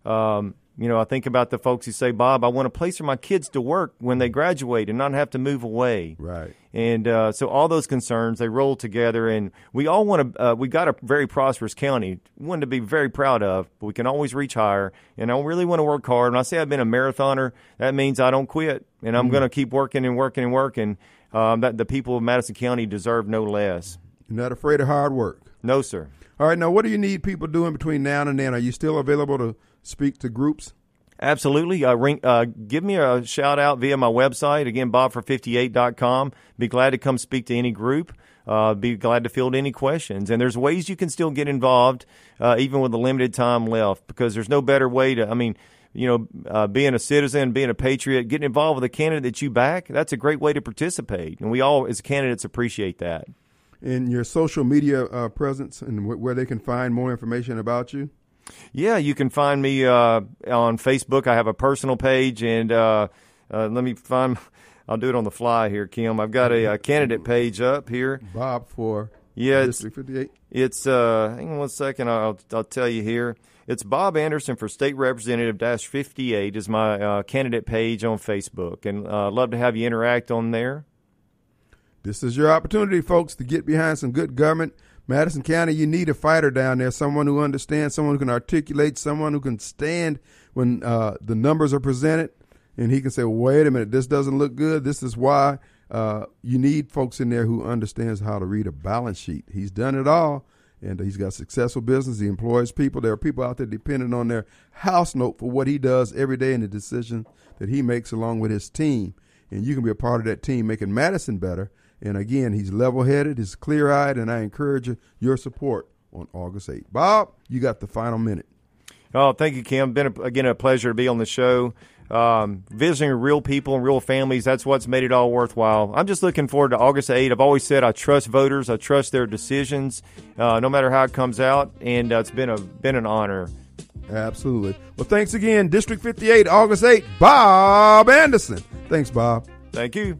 Um, you know, I think about the folks who say, Bob, I want a place for my kids to work when they graduate and not have to move away. Right. And uh, so all those concerns they roll together, and we all want to. Uh, we got a very prosperous county, one to be very proud of, but we can always reach higher. And I really want to work hard. When I say I've been a marathoner, that means I don't quit, and I'm going to keep working and working and working. Um, that the people of Madison County deserve no less. You're not afraid of hard work. No, sir. All right, now what do you need people doing between now and then? Are you still available to speak to groups? Absolutely. Uh, ring, uh, give me a shout out via my website. Again, bobfor58.com. Be glad to come speak to any group. Uh, be glad to field any questions. And there's ways you can still get involved, uh, even with the limited time left, because there's no better way to, I mean, you know, uh, being a citizen, being a patriot, getting involved with a candidate that you back, that's a great way to participate. And we all, as candidates, appreciate that. In your social media uh, presence and wh- where they can find more information about you? Yeah, you can find me uh, on Facebook. I have a personal page, and uh, uh, let me find. I'll do it on the fly here, Kim. I've got a, uh candidate page up here. Bob for Yeah, it's District 58. it's. Uh, hang on one second. I'll I'll tell you here. It's Bob Anderson for State Representative Dash Fifty Eight is my uh, candidate page on Facebook, and uh, love to have you interact on there. This is your opportunity, folks, to get behind some good government. Madison County, you need a fighter down there, someone who understands, someone who can articulate, someone who can stand when uh, the numbers are presented, and he can say, "Wait a minute, this doesn't look good. This is why." Uh, you need folks in there who understands how to read a balance sheet. He's done it all, and he's got successful business. He employs people. There are people out there depending on their house note for what he does every day and the decisions that he makes along with his team. and you can be a part of that team making Madison better. And again, he's level headed, he's clear eyed, and I encourage your support on August 8th. Bob, you got the final minute. Oh, thank you, Kim. Been a, again a pleasure to be on the show. Um, visiting real people and real families, that's what's made it all worthwhile. I'm just looking forward to August 8th. I've always said I trust voters, I trust their decisions, uh, no matter how it comes out, and uh, it's been a been an honor. Absolutely. Well, thanks again, District 58, August 8th, Bob Anderson. Thanks, Bob. Thank you.